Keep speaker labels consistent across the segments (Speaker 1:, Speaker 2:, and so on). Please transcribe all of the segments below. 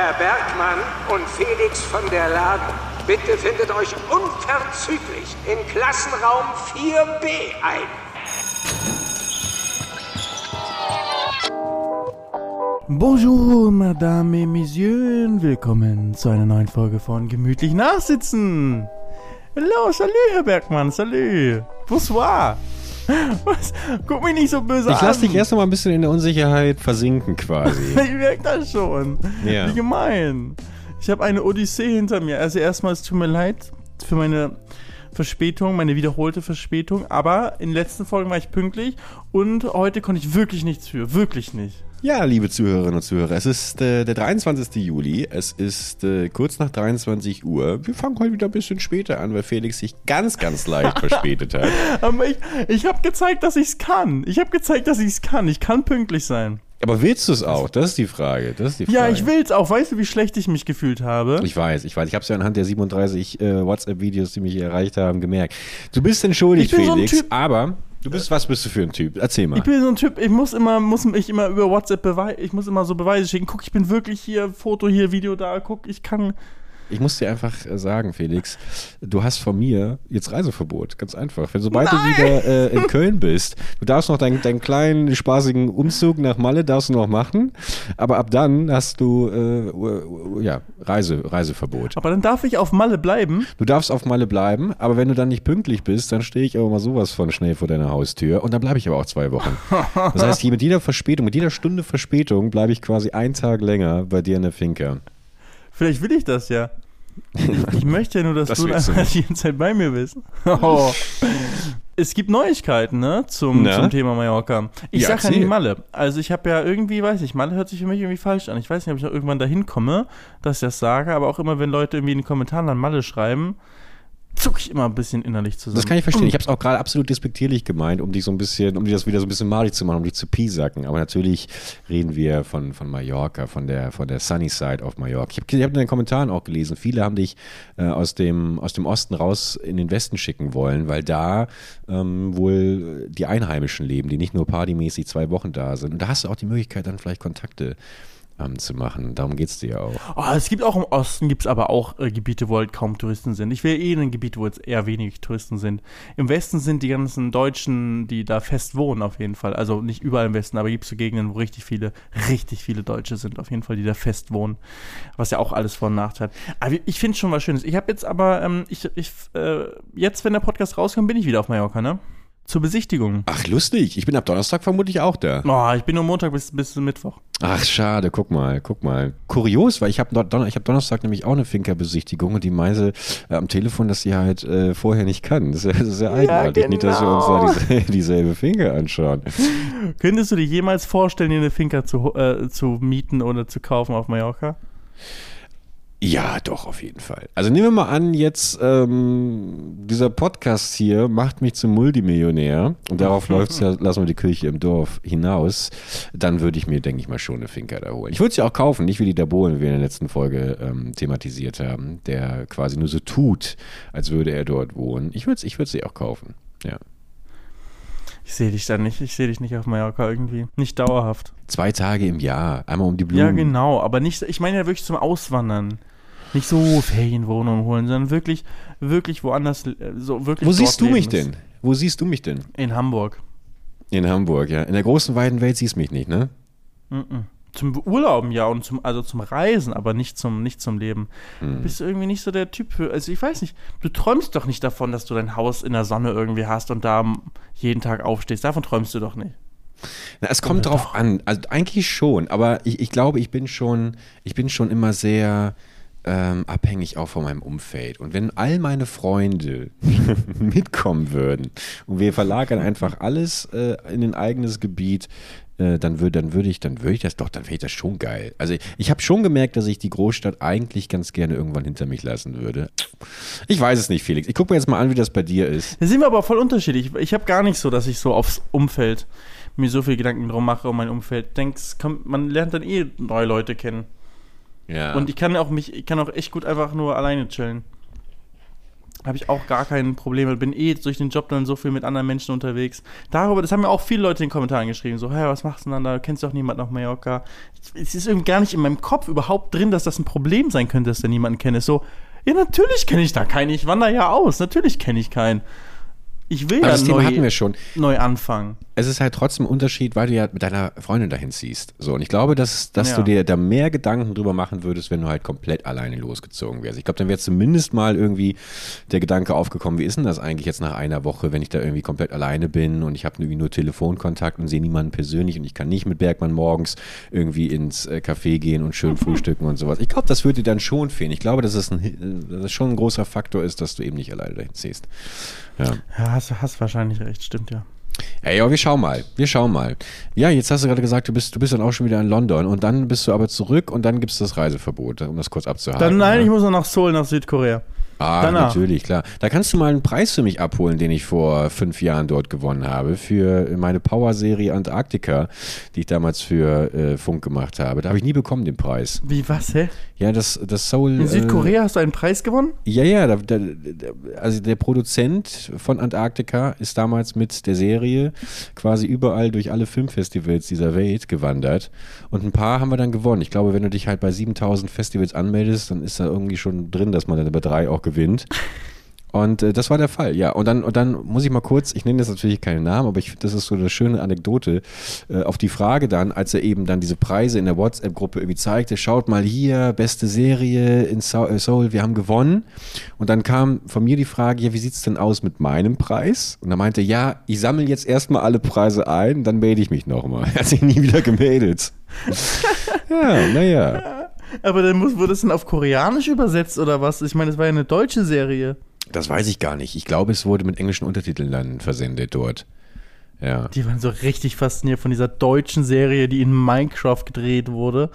Speaker 1: Herr Bergmann und Felix von der Laden, bitte findet euch unverzüglich in Klassenraum 4b ein.
Speaker 2: Bonjour, Madame et Messieurs, willkommen zu einer neuen Folge von Gemütlich Nachsitzen. Hallo, salut, Herr Bergmann, salut. Bonsoir. Was? Guck mich nicht so böse
Speaker 3: Ich
Speaker 2: an.
Speaker 3: lass dich erst noch mal ein bisschen in der Unsicherheit versinken quasi.
Speaker 2: Ich merke das schon.
Speaker 3: Ja.
Speaker 2: Wie gemein. Ich habe eine Odyssee hinter mir. Also erstmal, es tut mir leid für meine Verspätung, meine wiederholte Verspätung. Aber in den letzten Folgen war ich pünktlich und heute konnte ich wirklich nichts für. Wirklich nicht.
Speaker 3: Ja, liebe Zuhörerinnen und Zuhörer, es ist äh, der 23. Juli, es ist äh, kurz nach 23 Uhr. Wir fangen heute wieder ein bisschen später an, weil Felix sich ganz, ganz leicht verspätet hat.
Speaker 2: Aber ich, ich habe gezeigt, dass ich es kann. Ich habe gezeigt, dass ich es kann. Ich kann pünktlich sein.
Speaker 3: Aber willst du es auch? Das ist die Frage. Das ist die Frage.
Speaker 2: Ja, ich will's auch. Weißt du, wie schlecht ich mich gefühlt habe?
Speaker 3: Ich weiß, ich weiß. Ich habe es ja anhand der 37 äh, WhatsApp-Videos, die mich erreicht haben, gemerkt. Du bist entschuldigt,
Speaker 2: so
Speaker 3: Felix,
Speaker 2: Typ-
Speaker 3: aber du bist, was bist du für ein Typ? Erzähl mal.
Speaker 2: Ich bin so ein Typ, ich muss immer, muss mich immer über WhatsApp beweisen, ich muss immer so Beweise schicken. Guck, ich bin wirklich hier, Foto hier, Video da, guck, ich kann.
Speaker 3: Ich muss dir einfach äh, sagen, Felix, du hast von mir jetzt Reiseverbot. Ganz einfach. Wenn sobald du wieder äh, in Köln bist, du darfst noch deinen, deinen kleinen spaßigen Umzug nach Malle darfst du noch machen, aber ab dann hast du äh, ja, Reise, Reiseverbot.
Speaker 2: Aber dann darf ich auf Malle bleiben.
Speaker 3: Du darfst auf Malle bleiben, aber wenn du dann nicht pünktlich bist, dann stehe ich aber mal sowas von schnell vor deiner Haustür und dann bleibe ich aber auch zwei Wochen. Das heißt, mit jeder Verspätung, mit jeder Stunde Verspätung bleibe ich quasi einen Tag länger bei dir in der Finca.
Speaker 2: Vielleicht will ich das ja. Ich möchte ja nur, dass
Speaker 3: Das
Speaker 2: du einfach die ganze Zeit bei mir bist. Oh. Es gibt Neuigkeiten, ne, zum,
Speaker 3: Na?
Speaker 2: zum Thema Mallorca. Ich
Speaker 3: Ja,
Speaker 2: sag ja nicht Malle. Also ich habe ja irgendwie, weiß ich, Malle hört sich für mich irgendwie falsch an. Ich weiß nicht, ob ich noch irgendwann dahin komme, dass ich das sage, aber auch immer, wenn Leute irgendwie in den Kommentaren dann Malle schreiben, zuck ich immer ein bisschen innerlich zusammen.
Speaker 3: Das kann ich verstehen. Ich habe es auch gerade absolut despektierlich gemeint, um dich so ein bisschen, um dir das wieder so ein bisschen malig zu machen, um dich zu piesacken. Aber natürlich reden wir von, von Mallorca, von der, von der Sunny Side auf Mallorca. Ich habe hab in den Kommentaren auch gelesen, viele haben dich äh, aus, dem, aus dem Osten raus in den Westen schicken wollen, weil da ähm, wohl die Einheimischen leben, die nicht nur partymäßig zwei Wochen da sind. Und da hast du auch die Möglichkeit, dann vielleicht Kontakte ähm, zu machen. Darum geht es dir ja auch.
Speaker 2: Oh, es gibt auch im Osten gibt's aber auch äh, Gebiete, wo halt kaum Touristen sind. Ich will eh in ein Gebiet, wo jetzt eher wenig Touristen sind. Im Westen sind die ganzen Deutschen, die da fest wohnen, auf jeden Fall. Also nicht überall im Westen, aber gibt es so Gegenden, wo richtig viele, richtig viele Deutsche sind, auf jeden Fall, die da fest wohnen. Was ja auch alles Vor- und Nachteil. Aber ich finde schon was Schönes. Ich habe jetzt aber, ähm, ich, ich, äh, jetzt, wenn der Podcast rauskommt, bin ich wieder auf Mallorca, ne? Zur Besichtigung.
Speaker 3: Ach, lustig. Ich bin ab Donnerstag vermutlich auch da.
Speaker 2: Oh, ich bin nur Montag bis, bis Mittwoch.
Speaker 3: Ach, schade, guck mal, guck mal. Kurios, weil ich habe Don ich hab Donnerstag nämlich auch eine Finca-Besichtigung und die meinte äh, am Telefon, dass sie halt äh, vorher nicht kann. Das ist, das ist sehr eigenartig. Nicht, dass wir uns
Speaker 2: genau.
Speaker 3: da dieselbe, dieselbe Finca anschauen.
Speaker 2: Könntest du dir jemals vorstellen, dir eine Finca zu, äh, zu mieten oder zu kaufen auf Mallorca?
Speaker 3: Ja, doch, auf jeden Fall. Also nehmen wir mal an, jetzt ähm, dieser Podcast hier macht mich zum Multimillionär und darauf läuft's ja, lassen wir die Kirche im Dorf hinaus, dann würde ich mir, denke ich mal, schon eine Finca da holen. Ich würde sie auch kaufen, nicht wie die Dabolen, wie wir in der letzten Folge ähm, thematisiert haben, der quasi nur so tut, als würde er dort wohnen. Ich würde ich würd sie auch kaufen, ja.
Speaker 2: Ich sehe dich da nicht. Ich sehe dich nicht auf Mallorca irgendwie. Nicht dauerhaft.
Speaker 3: Zwei Tage im Jahr, einmal um die Blumen.
Speaker 2: Ja, genau. Aber nicht, ich meine ja wirklich zum Auswandern. Nicht so Ferienwohnungen holen, sondern wirklich, wirklich woanders, äh, so wirklich.
Speaker 3: Wo siehst du mich denn? Wo siehst du mich denn?
Speaker 2: In Hamburg.
Speaker 3: In Hamburg, ja. In der großen, weiten Welt siehst du mich nicht, ne?
Speaker 2: Mhm. Zum Urlauben ja und zum, also zum Reisen, aber nicht zum, nicht zum Leben.
Speaker 3: Hm.
Speaker 2: Du bist irgendwie nicht so der Typ für, also ich weiß nicht, du träumst doch nicht davon, dass du dein Haus in der Sonne irgendwie hast und da jeden Tag aufstehst. Davon träumst du doch nicht.
Speaker 3: Na, es kommt
Speaker 2: Oder
Speaker 3: drauf
Speaker 2: doch?
Speaker 3: an. Also eigentlich schon, aber ich, ich glaube, ich bin schon, ich bin schon immer sehr ähm, abhängig auch von meinem Umfeld. Und wenn all meine Freunde mitkommen würden und wir verlagern einfach alles äh, in ein eigenes Gebiet, äh, dann würde dann würde ich, dann würde ich das doch, dann wäre das schon geil. Also ich, ich habe schon gemerkt, dass ich die Großstadt eigentlich ganz gerne irgendwann hinter mich lassen würde. Ich weiß es nicht, Felix. Ich gucke mir jetzt mal an, wie das bei dir ist.
Speaker 2: Da sind wir aber voll unterschiedlich. Ich habe gar nicht so, dass ich so aufs Umfeld mir so viel Gedanken drum mache um mein Umfeld. Denkst, man lernt dann eh neue Leute kennen.
Speaker 3: Ja.
Speaker 2: Und ich kann auch mich, ich kann auch echt gut einfach nur alleine chillen. Habe ich auch gar kein Problem mit. Bin eh durch den Job dann so viel mit anderen Menschen unterwegs. Darüber, das haben mir auch viele Leute in den Kommentaren geschrieben. So, hey, was machst du denn da? Du kennst doch niemanden auf Mallorca. Es ist irgendwie gar nicht in meinem Kopf überhaupt drin, dass das ein Problem sein könnte, dass da niemanden kenne. So, ja, natürlich kenne ich da keinen. Ich wandere ja aus. Natürlich kenne ich keinen. Ich will
Speaker 3: Aber
Speaker 2: ja
Speaker 3: das Thema
Speaker 2: neu,
Speaker 3: hatten wir schon.
Speaker 2: neu anfangen.
Speaker 3: Es ist halt trotzdem ein Unterschied, weil du ja mit deiner Freundin dahin ziehst. So, und ich glaube, dass, dass
Speaker 2: Ja.
Speaker 3: du dir da mehr Gedanken drüber machen würdest, wenn du halt komplett alleine losgezogen wärst. Ich glaube, dann wäre zumindest mal irgendwie der Gedanke aufgekommen, wie ist denn das eigentlich jetzt nach einer Woche, wenn ich da irgendwie komplett alleine bin und ich habe irgendwie nur Telefonkontakt und sehe niemanden persönlich und ich kann nicht mit Bergmann morgens irgendwie ins äh, Café gehen und schön frühstücken und sowas. Ich glaube, das würde dir dann schon fehlen. Ich glaube, dass es, ein, äh, dass es schon ein großer Faktor ist, dass du eben nicht alleine dahin ziehst. Ja.
Speaker 2: Ja, hast, hast wahrscheinlich recht, stimmt ja.
Speaker 3: Ey, ja, wir schauen mal. Wir schauen mal. Ja, jetzt hast du gerade gesagt, du bist, du bist dann auch schon wieder in London und dann bist du aber zurück und dann gibt es das Reiseverbot, um das kurz abzuhaken.
Speaker 2: Dann, nein,
Speaker 3: ja.
Speaker 2: ich muss noch nach Seoul, nach Südkorea.
Speaker 3: Ah,
Speaker 2: danach.
Speaker 3: natürlich, klar. Da kannst du mal einen Preis für mich abholen, den ich vor fünf Jahren dort gewonnen habe, für meine Power-Serie Antarktika, die ich damals für äh, Funk gemacht habe. Da habe ich nie bekommen, den Preis.
Speaker 2: Wie, was, hä?
Speaker 3: Ja, das, das Soul.
Speaker 2: In
Speaker 3: äh,
Speaker 2: Südkorea hast du einen Preis gewonnen?
Speaker 3: Ja, ja, da, da- also der Produzent von Antarktika ist damals mit der Serie quasi überall durch alle Filmfestivals dieser Welt gewandert und ein paar haben wir dann gewonnen. Ich glaube, wenn du dich halt bei 7000 Festivals anmeldest, dann ist da irgendwie schon drin, dass man dann bei drei auch gewinnt. Und äh, das war der Fall, ja. Und dann, und dann muss ich mal kurz, ich nenne jetzt natürlich keinen Namen, aber ich finde, das ist so eine schöne Anekdote, äh, auf die Frage dann, als er eben dann diese Preise in der WhatsApp-Gruppe irgendwie zeigte, schaut mal hier, beste Serie in äh, Seoul, wir haben gewonnen. Und dann kam von mir die Frage, ja, wie sieht's denn aus mit meinem Preis? Und er meinte, ja, ich sammle jetzt erstmal alle Preise ein, dann melde ich mich nochmal. Er hat sich nie wieder gemeldet. ja, naja.
Speaker 2: Aber dann muss, wurde es dann auf Koreanisch übersetzt oder was? Ich meine, es war ja eine deutsche Serie.
Speaker 3: Das weiß ich gar nicht. Ich glaube, es wurde mit englischen Untertiteln dann versendet dort. Ja.
Speaker 2: Die waren so richtig fasziniert von dieser deutschen Serie, die in Minecraft gedreht wurde.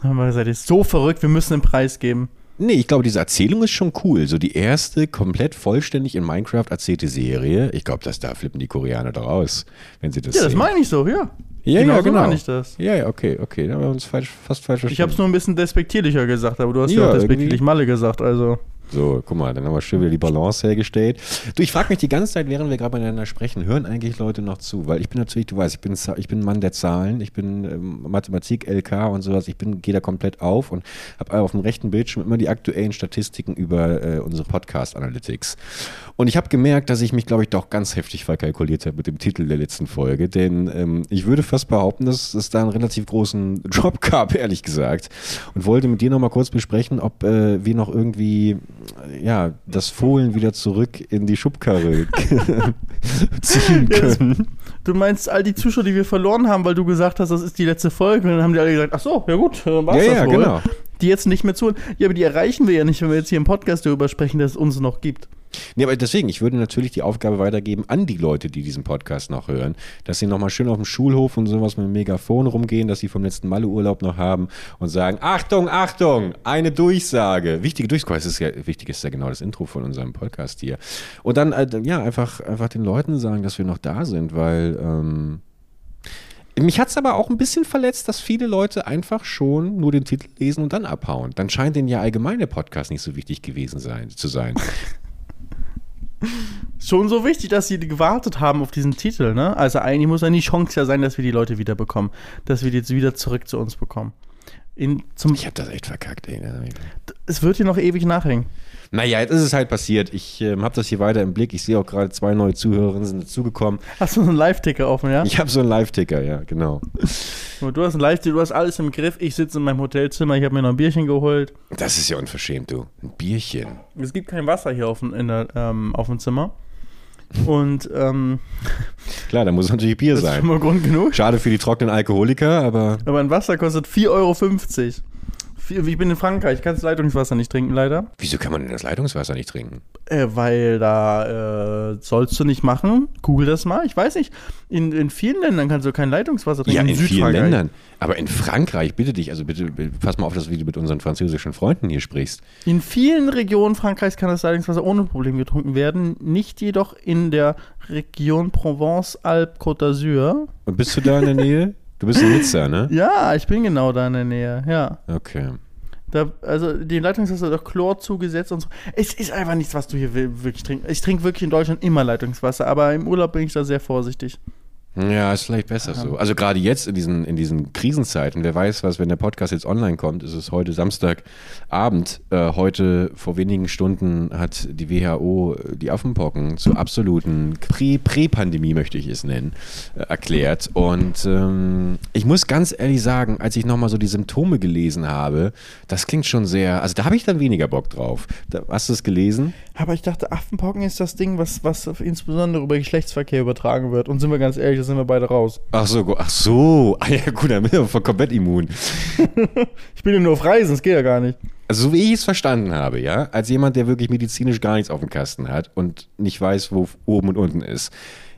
Speaker 2: Da haben wir gesagt, ist so verrückt, wir müssen den Preis geben.
Speaker 3: Nee, ich glaube, diese Erzählung ist schon cool. So die erste komplett vollständig in Minecraft erzählte Serie. Ich glaube, dass da flippen die Koreaner doch aus, wenn sie das
Speaker 2: Ja, das
Speaker 3: sehen.
Speaker 2: meine ich so, ja.
Speaker 3: Ja,
Speaker 2: genau
Speaker 3: ja,
Speaker 2: so
Speaker 3: genau.
Speaker 2: meine ich das.
Speaker 3: Ja, ja, okay, okay. Da haben wir uns falsch, fast falsch
Speaker 2: Ich habe es nur ein bisschen despektierlicher gesagt, aber du hast ja,
Speaker 3: Ja,
Speaker 2: auch despektierlich. Malle gesagt, also.
Speaker 3: So, guck mal, dann haben wir schön wieder die Balance hergestellt. Du, ich frage mich die ganze Zeit, während wir gerade miteinander sprechen, hören eigentlich Leute noch zu? Weil ich bin natürlich, du weißt, ich bin, ich bin Mann der Zahlen, ich bin ähm, Mathematik, LK und sowas, ich bin, gehe da komplett auf und habe auf dem rechten Bildschirm immer die aktuellen Statistiken über äh, unsere Podcast-Analytics. Und ich habe gemerkt, dass ich mich, glaube ich, doch ganz heftig verkalkuliert habe mit dem Titel der letzten Folge, denn ähm, ich würde fast behaupten, dass es da einen relativ großen Drop gab, ehrlich gesagt. Und wollte mit dir nochmal kurz besprechen, ob äh, wir noch irgendwie ja, das Fohlen wieder zurück in die Schubkarre ziehen
Speaker 2: Ja,
Speaker 3: können.
Speaker 2: Du meinst all die Zuschauer, die wir verloren haben, weil du gesagt hast, das ist die letzte Folge. Und dann haben die alle gesagt, ach so, ja gut, dann war's
Speaker 3: Ja,
Speaker 2: das
Speaker 3: ja,
Speaker 2: wohl.
Speaker 3: genau.
Speaker 2: Die jetzt nicht mehr zuhören. Ja, aber die erreichen wir ja nicht, wenn wir jetzt hier im Podcast darüber sprechen, dass es uns noch gibt.
Speaker 3: Nee, aber deswegen, ich würde natürlich die Aufgabe weitergeben an die Leute, die diesen Podcast noch hören, dass sie nochmal schön auf dem Schulhof und sowas mit dem Megafon rumgehen, dass sie vom letzten Malle-Urlaub noch haben und sagen, Achtung, Achtung, eine Durchsage. Wichtige Durchsage, das ist ja, wichtig ist ja genau das Intro von unserem Podcast hier. Und dann, äh, ja, einfach, einfach den Leuten sagen, dass wir noch da sind, weil, ähm, mich hat es aber auch ein bisschen verletzt, dass viele Leute einfach schon nur den Titel lesen und dann abhauen. Dann scheint denen ja allgemein Podcast nicht so wichtig gewesen sein, zu sein.
Speaker 2: Schon so wichtig, dass sie gewartet haben auf diesen Titel, ne? Also eigentlich muss ja die Chance ja sein, dass wir die Leute wieder bekommen. Dass wir die jetzt wieder zurück zu uns bekommen. In, zum,
Speaker 3: Ich habe das echt verkackt, ey.
Speaker 2: es wird hier noch ewig nachhängen.
Speaker 3: Naja, jetzt ist es halt passiert. Ich ähm, habe das hier weiter im Blick. Ich sehe auch gerade zwei neue Zuhörerinnen sind dazugekommen.
Speaker 2: Hast du so einen Live-Ticker offen, ja?
Speaker 3: Ich habe so einen Live-Ticker, ja, genau.
Speaker 2: Du hast einen Live-Ticker, du hast alles im Griff. Ich sitze in meinem Hotelzimmer, ich habe mir noch ein Bierchen geholt.
Speaker 3: Das ist ja unverschämt, du. Ein Bierchen.
Speaker 2: Es gibt kein Wasser hier auf, dem- in der, ähm, auf dem Zimmer. Und ähm,
Speaker 3: Klar, da muss natürlich Bier
Speaker 2: das ist
Speaker 3: sein.
Speaker 2: schon mal Grund genug.
Speaker 3: Schade für die trockenen Alkoholiker, aber
Speaker 2: Aber ein Wasser kostet 4,50 Euro. Ich bin in Frankreich, ich kann das Leitungswasser nicht trinken, leider.
Speaker 3: wieso kann man denn das Leitungswasser nicht trinken?
Speaker 2: Äh, weil da äh, sollst du nicht machen. Google das mal. Ich weiß nicht. In, in vielen Ländern kannst du kein Leitungswasser
Speaker 3: Ja,
Speaker 2: trinken.
Speaker 3: in vielen. Ländern. Aber in Frankreich, bitte dich, also bitte, bitte pass mal auf, dass du mit unseren französischen Freunden hier sprichst.
Speaker 2: In vielen Regionen Frankreichs kann das Leitungswasser ohne Problem getrunken werden. Nicht jedoch in der Region Provence-Alpes-Côte d'Azur.
Speaker 3: Und bist du da in der Nähe? Du bist in Nizza, ne?
Speaker 2: Ja, ich bin genau da in der Nähe. Ja.
Speaker 3: Okay.
Speaker 2: Da, also die Leitungswasser doch Chlor zugesetzt und so. Es ist einfach nichts, was du hier wirklich trinkst. Ich trinke wirklich in Deutschland immer Leitungswasser, aber im Urlaub bin ich da sehr vorsichtig.
Speaker 3: Ja, ist vielleicht besser so. Also gerade jetzt in diesen, in diesen Krisenzeiten, wer weiß was, wenn der Podcast jetzt online kommt, ist es heute Samstagabend. Äh, heute vor wenigen Stunden hat die WHO die Affenpocken zur absoluten Prä- Prä-Pandemie, möchte ich es nennen, äh, erklärt. Und ähm, ich muss ganz ehrlich sagen, als ich nochmal so die Symptome gelesen habe, das klingt schon sehr, also da habe ich dann weniger Bock drauf. Da, hast du es gelesen?
Speaker 2: Aber ich dachte, Affenpocken ist das Ding, was, was insbesondere über Geschlechtsverkehr übertragen wird. Und sind wir ganz ehrlich, da sind wir beide raus.
Speaker 3: Ach so, ach so. Ah ja, gut, dann bin ich komplett immun.
Speaker 2: Ich bin ja nur auf Reisen, das geht ja gar nicht.
Speaker 3: Also so wie ich es verstanden habe, ja, als jemand, der wirklich medizinisch gar nichts auf dem Kasten hat und nicht weiß, wo oben und unten ist.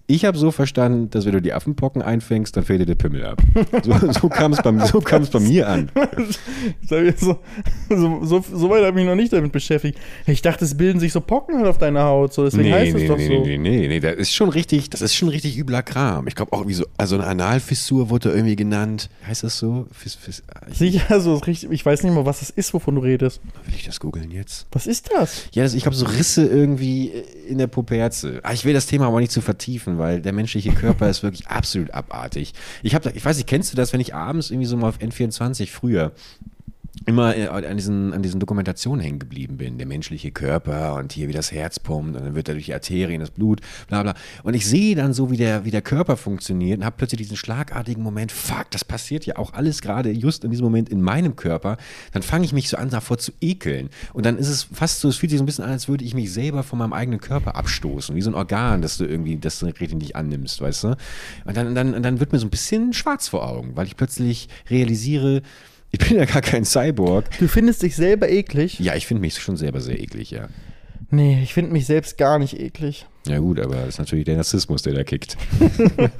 Speaker 3: Ich habe so verstanden, dass wenn du die Affenpocken einfängst, dann fällt dir der Pimmel ab. So, so kam es bei, so bei mir an.
Speaker 2: So, so, so, so weit habe ich mich noch nicht damit beschäftigt. Ich dachte, es bilden sich so Pocken halt auf deiner Haut. So, deswegen heißt es
Speaker 3: nee,
Speaker 2: doch
Speaker 3: nee,
Speaker 2: so.
Speaker 3: nee, nee, nee, das ist schon richtig, das ist schon richtig übler Kram. Ich glaube auch irgendwie so, also eine Analfissur wurde da irgendwie genannt. Heißt das so? Fiss, fiss, ich,
Speaker 2: Sicher, so ist richtig. Ich weiß nicht mal, was das ist, wovon du redest.
Speaker 3: will ich das googeln jetzt?
Speaker 2: Was ist das?
Speaker 3: Ja, das, ich glaube, so Risse irgendwie in der Puperze. Ah, Ich will das Thema aber nicht zu vertiefen, weil der menschliche Körper ist wirklich absolut abartig. Ich habe, ich weiß nicht, kennst du das, wenn ich abends irgendwie so mal auf N24 früher immer äh, an diesen, an diesen Dokumentationen hängen geblieben bin. Der menschliche Körper und hier wie das Herz pumpt und dann wird er durch die Arterien das Blut, bla bla. Und ich sehe dann so, wie der, wie der Körper funktioniert und habe plötzlich diesen schlagartigen Moment, fuck, das passiert ja auch alles gerade just in diesem Moment in meinem Körper. Dann fange ich mich so an, davor zu ekeln. Und dann ist es fast so, es fühlt sich so ein bisschen an, als würde ich mich selber von meinem eigenen Körper abstoßen, wie so ein Organ, das du irgendwie, das du richtig nicht annimmst, weißt du? Und dann, dann, dann wird mir so ein bisschen schwarz vor Augen, weil ich plötzlich realisiere, ich bin ja gar kein Cyborg.
Speaker 2: Du findest dich selber eklig?
Speaker 3: Ja, ich finde mich schon selber sehr eklig, ja.
Speaker 2: Nee, ich finde mich selbst gar nicht eklig.
Speaker 3: Ja gut, aber das ist natürlich der Narzissmus, der da kickt.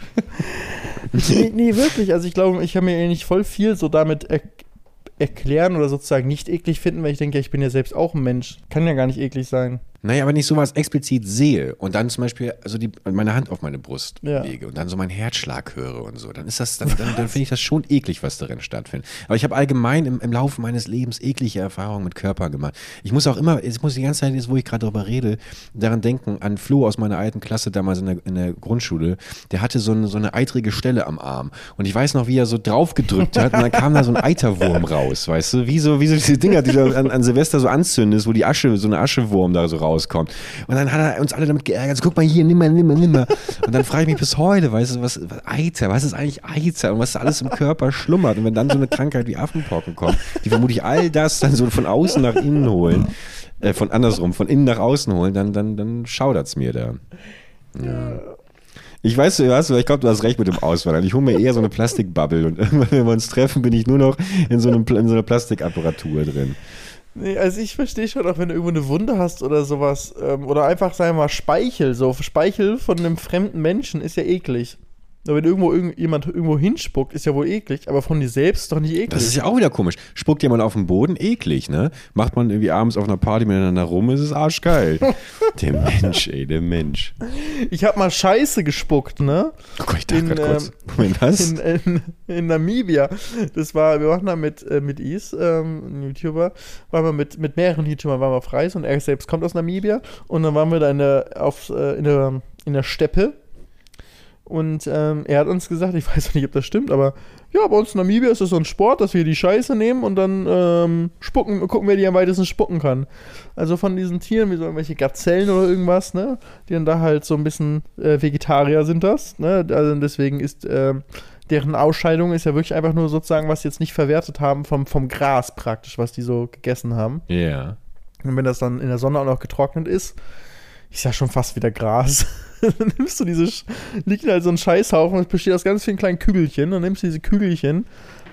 Speaker 2: nee, nee, wirklich. Also ich glaube, ich kann mir eh nicht voll viel so damit er erklären oder sozusagen nicht eklig finden, weil ich denke, ich bin ja selbst auch ein Mensch. Kann ja gar nicht eklig sein.
Speaker 3: Naja, wenn ich sowas explizit sehe und dann zum Beispiel also die, meine Hand auf meine Brust
Speaker 2: Ja.
Speaker 3: lege und dann so meinen Herzschlag höre und so, dann ist das, dann, dann, dann finde ich das schon eklig, was darin stattfindet. Aber ich habe allgemein im, im Laufe meines Lebens eklige Erfahrungen mit Körper gemacht. Ich muss auch immer, ich muss die ganze Zeit, jetzt wo ich gerade darüber rede, daran denken, an Flo aus meiner alten Klasse damals in der, in der Grundschule, der hatte so eine, so eine eitrige Stelle am Arm. Und ich weiß noch, wie er so drauf gedrückt hat und dann kam da so ein Eiterwurm raus, weißt du? Wie so, wie so diese Dinger, die du an, an Silvester so anzündest, wo die Asche, so eine Aschewurm da so rauskommt. Und dann hat er uns alle damit geärgert. So, guck mal hier, nimm mal, nimm mal, nimm mal. Und dann frage ich mich bis heute, weißt du, was, was Eiter, was ist eigentlich Eiter und was alles im Körper schlummert? Und wenn dann so eine Krankheit wie Affenpocken kommt, die vermutlich all das dann so von außen nach innen holen, äh, von andersrum, von innen nach außen holen, dann, dann, dann schaudert's mir da. Ja. Ich weiß, du hast, ich glaube, du hast recht mit dem Auswandern. Ich hole mir eher so eine Plastikbubble und irgendwann, wenn wir uns treffen, bin ich nur noch in so, einem, in so einer Plastikapparatur drin.
Speaker 2: Nee, also ich verstehe schon, auch wenn du irgendwo eine Wunde hast oder sowas, ähm, oder einfach, sagen wir mal, Speichel, so Speichel von einem fremden Menschen ist ja eklig. Aber wenn irgendwo irgend, jemand irgendwo hinspuckt, ist ja wohl eklig, aber von dir selbst ist doch nicht eklig.
Speaker 3: Das ist ja auch wieder komisch. Spuckt jemand auf den Boden? Eklig, ne? Macht man irgendwie abends auf einer Party miteinander rum, ist es arschgeil. der Mensch, ey, der Mensch.
Speaker 2: ich habe mal Scheiße gespuckt, ne?
Speaker 3: Oh Gott, ich dachte gerade kurz.
Speaker 2: ähm,
Speaker 3: Moment, was?
Speaker 2: In, in, in Namibia. Das war, wir waren da mit, äh, mit Is, ähm, ein YouTuber, waren wir mit, mit mehreren YouTubern waren wir auf Reise und er selbst kommt aus Namibia und dann waren wir da in der, auf, äh, in der, in der Steppe und ähm, er hat uns gesagt, ich weiß auch nicht, ob das stimmt, aber ja, bei uns in Namibia ist es so ein Sport, dass wir die Scheiße nehmen und dann ähm, spucken, gucken, wer die am weitesten spucken kann. Also von diesen Tieren, wie so irgendwelche Gazellen oder irgendwas, ne, die dann da halt so ein bisschen äh, Vegetarier sind das, ne, also deswegen ist ähm, deren Ausscheidung ist ja wirklich einfach nur sozusagen, was sie jetzt nicht verwertet haben vom, vom Gras praktisch, was die so gegessen haben.
Speaker 3: Ja.
Speaker 2: Und wenn das dann in der Sonne auch noch getrocknet ist, ist ja schon fast wieder Gras. dann nimmst du diese, liegt halt so ein Scheißhaufen, es besteht aus ganz vielen kleinen Kügelchen, dann nimmst du diese Kügelchen,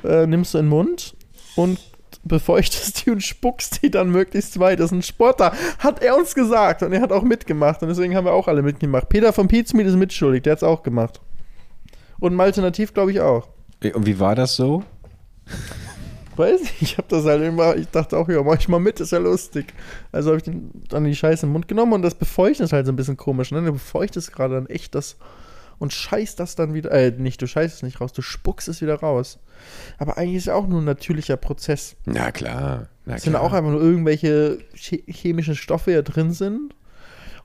Speaker 2: äh, nimmst du in den Mund und befeuchtest die und spuckst die dann möglichst weit. Das ist ein Sportler, hat er uns gesagt und er hat auch mitgemacht und deswegen haben wir auch alle mitgemacht. Peter von Pizmeet ist mitschuldig, der hat es auch gemacht. Und ein Alternativ, glaube ich, auch.
Speaker 3: Und wie war das so?
Speaker 2: Weiß ich, ich habe das halt immer, ich dachte auch, ja, mach ich mal mit, ist ja lustig. Also habe ich den, dann die Scheiße im Mund genommen und das Befeuchten ist halt so ein bisschen komisch, ne? Du befeuchtest gerade dann echt das und scheißt das dann wieder, äh, nicht, du scheißt es nicht raus, du spuckst es wieder raus. Aber eigentlich ist ja auch nur ein natürlicher Prozess.
Speaker 3: Na klar. Na
Speaker 2: Es sind
Speaker 3: klar.
Speaker 2: auch einfach nur irgendwelche che- chemischen Stoffe, die da drin sind.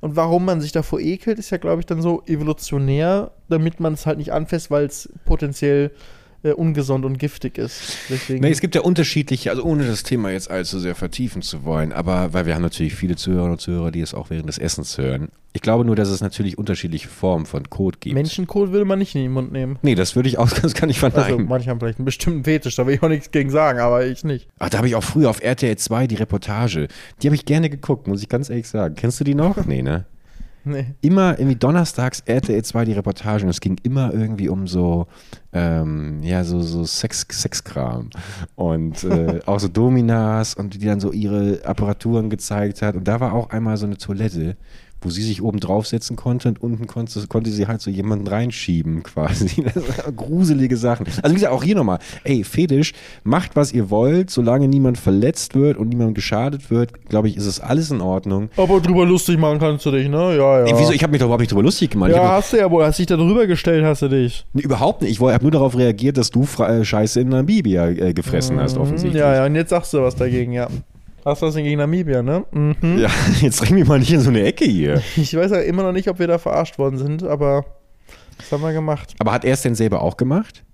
Speaker 2: Und warum man sich davor ekelt, ist ja, glaube ich, dann so evolutionär, damit man es halt nicht anfasst, weil es potenziell äh, ungesund und giftig ist. Deswegen.
Speaker 3: Nee, es gibt ja unterschiedliche, also ohne das Thema jetzt allzu sehr vertiefen zu wollen, aber weil wir haben natürlich viele Zuhörer und Zuhörer, die es auch während des Essens hören. Ich glaube nur, dass es natürlich unterschiedliche Formen von Kot gibt.
Speaker 2: Menschenkohl würde man nicht in den Mund nehmen.
Speaker 3: Nee, das würde ich auch, das kann ich
Speaker 2: Also
Speaker 3: verneinen.
Speaker 2: manche haben vielleicht einen bestimmten Fetisch, da will ich auch nichts gegen sagen, aber ich nicht.
Speaker 3: Ach, da habe ich auch früher auf RTL 2 die Reportage. Die habe ich gerne geguckt, muss ich ganz ehrlich sagen. Kennst du die noch? Nee, ne?
Speaker 2: Nee.
Speaker 3: Immer irgendwie donnerstags RTL 2 die Reportage und es ging immer irgendwie um so, ähm, ja, so, so Sex, Sexkram und äh, auch so Dominas und die dann so ihre Apparaturen gezeigt hat. Und da war auch einmal so eine Toilette, wo sie sich oben draufsetzen konnte und unten konnte, konnte sie halt so jemanden reinschieben quasi. Gruselige Sachen. Also wie gesagt, auch hier nochmal, ey, Fetisch, macht was ihr wollt, solange niemand verletzt wird und niemand geschadet wird, glaube ich, ist es alles in Ordnung.
Speaker 2: Aber drüber lustig machen kannst du dich, ne? Ja, ja.
Speaker 3: Ey, wieso? Ich habe mich doch überhaupt nicht drüber lustig gemacht.
Speaker 2: Ja, hast du ja wohl. Hast dich da drüber gestellt, hast du dich.
Speaker 3: nee, überhaupt nicht. Ich habe nur darauf reagiert, dass du äh, Scheiße in Namibia äh, gefressen hast, offensichtlich.
Speaker 2: Mhm, Ja, ja, und jetzt sagst du was dagegen, ja. Hast du was denn gegen Namibia, ne? Mhm.
Speaker 3: Ja, jetzt dräng mich mal nicht in so eine Ecke hier.
Speaker 2: Ich weiß ja immer noch nicht, ob wir da verarscht worden sind, aber das haben wir gemacht.
Speaker 3: Aber hat er es denn selber auch gemacht?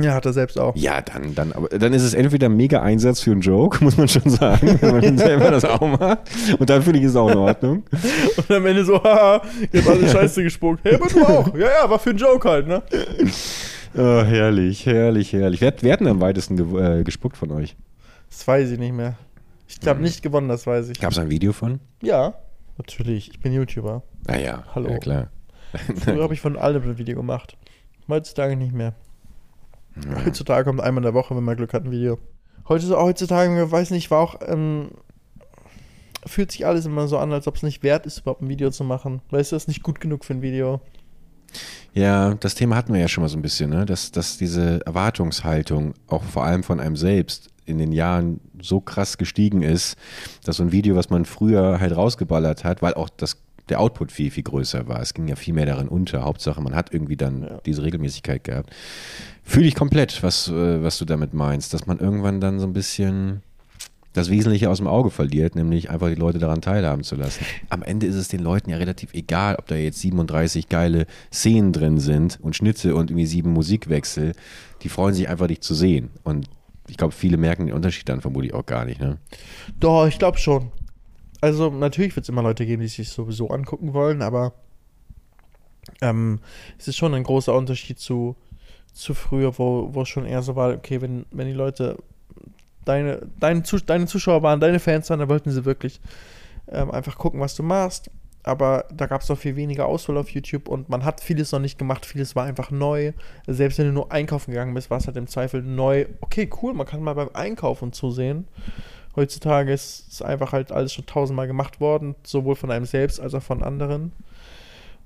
Speaker 2: Ja, hat er selbst auch.
Speaker 3: Ja, dann, dann, aber dann ist es entweder ein mega Einsatz für einen Joke, muss man schon sagen, wenn man selber das auch macht. Und dann finde ich es auch in Ordnung.
Speaker 2: Und am Ende so, haha, habt alle Scheiße gespuckt. Hey, aber du auch. Ja, ja, war für einen Joke halt, ne?
Speaker 3: Oh, herrlich, herrlich, herrlich. Wer, wer hat denn am weitesten ge äh, gespuckt von euch?
Speaker 2: Das weiß ich nicht mehr. Ich habe nicht gewonnen, das weiß ich.
Speaker 3: Gab es ein Video von?
Speaker 2: Ja, natürlich. Ich bin YouTuber.
Speaker 3: Naja,
Speaker 2: Hallo.
Speaker 3: ja klar.
Speaker 2: Früher habe ich von allem ein Video gemacht. Heutzutage nicht mehr. Heutzutage kommt einmal in der Woche, wenn man Glück hat, ein Video. Heutzutage, ich weiß nicht, war auch, ähm, fühlt sich alles immer so an, als ob es nicht wert ist, überhaupt ein Video zu machen. Weißt du, das ist nicht gut genug für ein Video.
Speaker 3: Ja, das Thema hatten wir ja schon mal so ein bisschen, ne? dass, dass diese Erwartungshaltung auch vor allem von einem selbst in den Jahren so krass gestiegen ist, dass so ein Video, was man früher halt rausgeballert hat, weil auch das, der Output viel, viel größer war. Es ging ja viel mehr darin unter. Hauptsache, man hat irgendwie dann
Speaker 2: Ja.
Speaker 3: diese Regelmäßigkeit gehabt. Fühle ich komplett, was, äh, was du damit meinst, dass man irgendwann dann so ein bisschen das Wesentliche aus dem Auge verliert, nämlich einfach die Leute daran teilhaben zu lassen. Am Ende ist es den Leuten ja relativ egal, ob da jetzt 37 geile Szenen drin sind und Schnitte und irgendwie sieben Musikwechsel. Die freuen sich einfach, dich zu sehen. Und ich glaube, viele merken den Unterschied dann vermutlich auch gar nicht. Ne?
Speaker 2: Doch, ich glaube schon. Also, natürlich wird es immer Leute geben, die sich sowieso angucken wollen, aber ähm, es ist schon ein großer Unterschied zu, zu früher, wo, wo es schon eher so war, okay, wenn, wenn die Leute deine, deine, Zus deine Zuschauer waren, deine Fans waren, dann wollten sie wirklich ähm, einfach gucken, was du machst. Aber da gab es doch viel weniger Auswahl auf YouTube und man hat vieles noch nicht gemacht, vieles war einfach neu. Selbst wenn du nur einkaufen gegangen bist, war es halt im Zweifel neu. Okay, cool, man kann mal beim Einkaufen zusehen. Heutzutage ist es einfach halt alles schon tausendmal gemacht worden, sowohl von einem selbst als auch von anderen.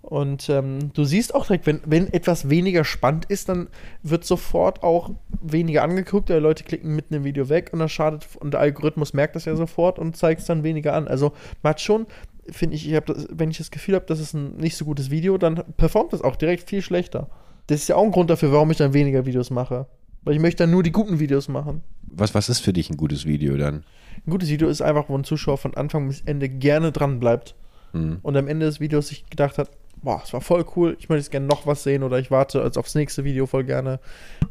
Speaker 2: Und ähm, du siehst auch direkt, wenn, wenn etwas weniger spannend ist, dann wird sofort auch weniger angeguckt, weil Leute klicken mitten im Video weg und das schadet, und der Algorithmus merkt das ja sofort und zeigt es dann weniger an. Also man hat schon, finde ich, ich das, wenn ich das Gefühl habe, das ist ein nicht so gutes Video, dann performt das auch direkt viel schlechter. Das ist ja auch ein Grund dafür, warum ich dann weniger Videos mache. Weil ich möchte dann nur die guten Videos machen.
Speaker 3: Was, was ist für dich ein gutes Video dann?
Speaker 2: Ein gutes Video ist einfach, wo ein Zuschauer von Anfang bis Ende gerne dran bleibt.
Speaker 3: Hm.
Speaker 2: Und am Ende des Videos sich gedacht hat, boah, es war voll cool, ich möchte jetzt gerne noch was sehen oder ich warte als aufs nächste Video voll gerne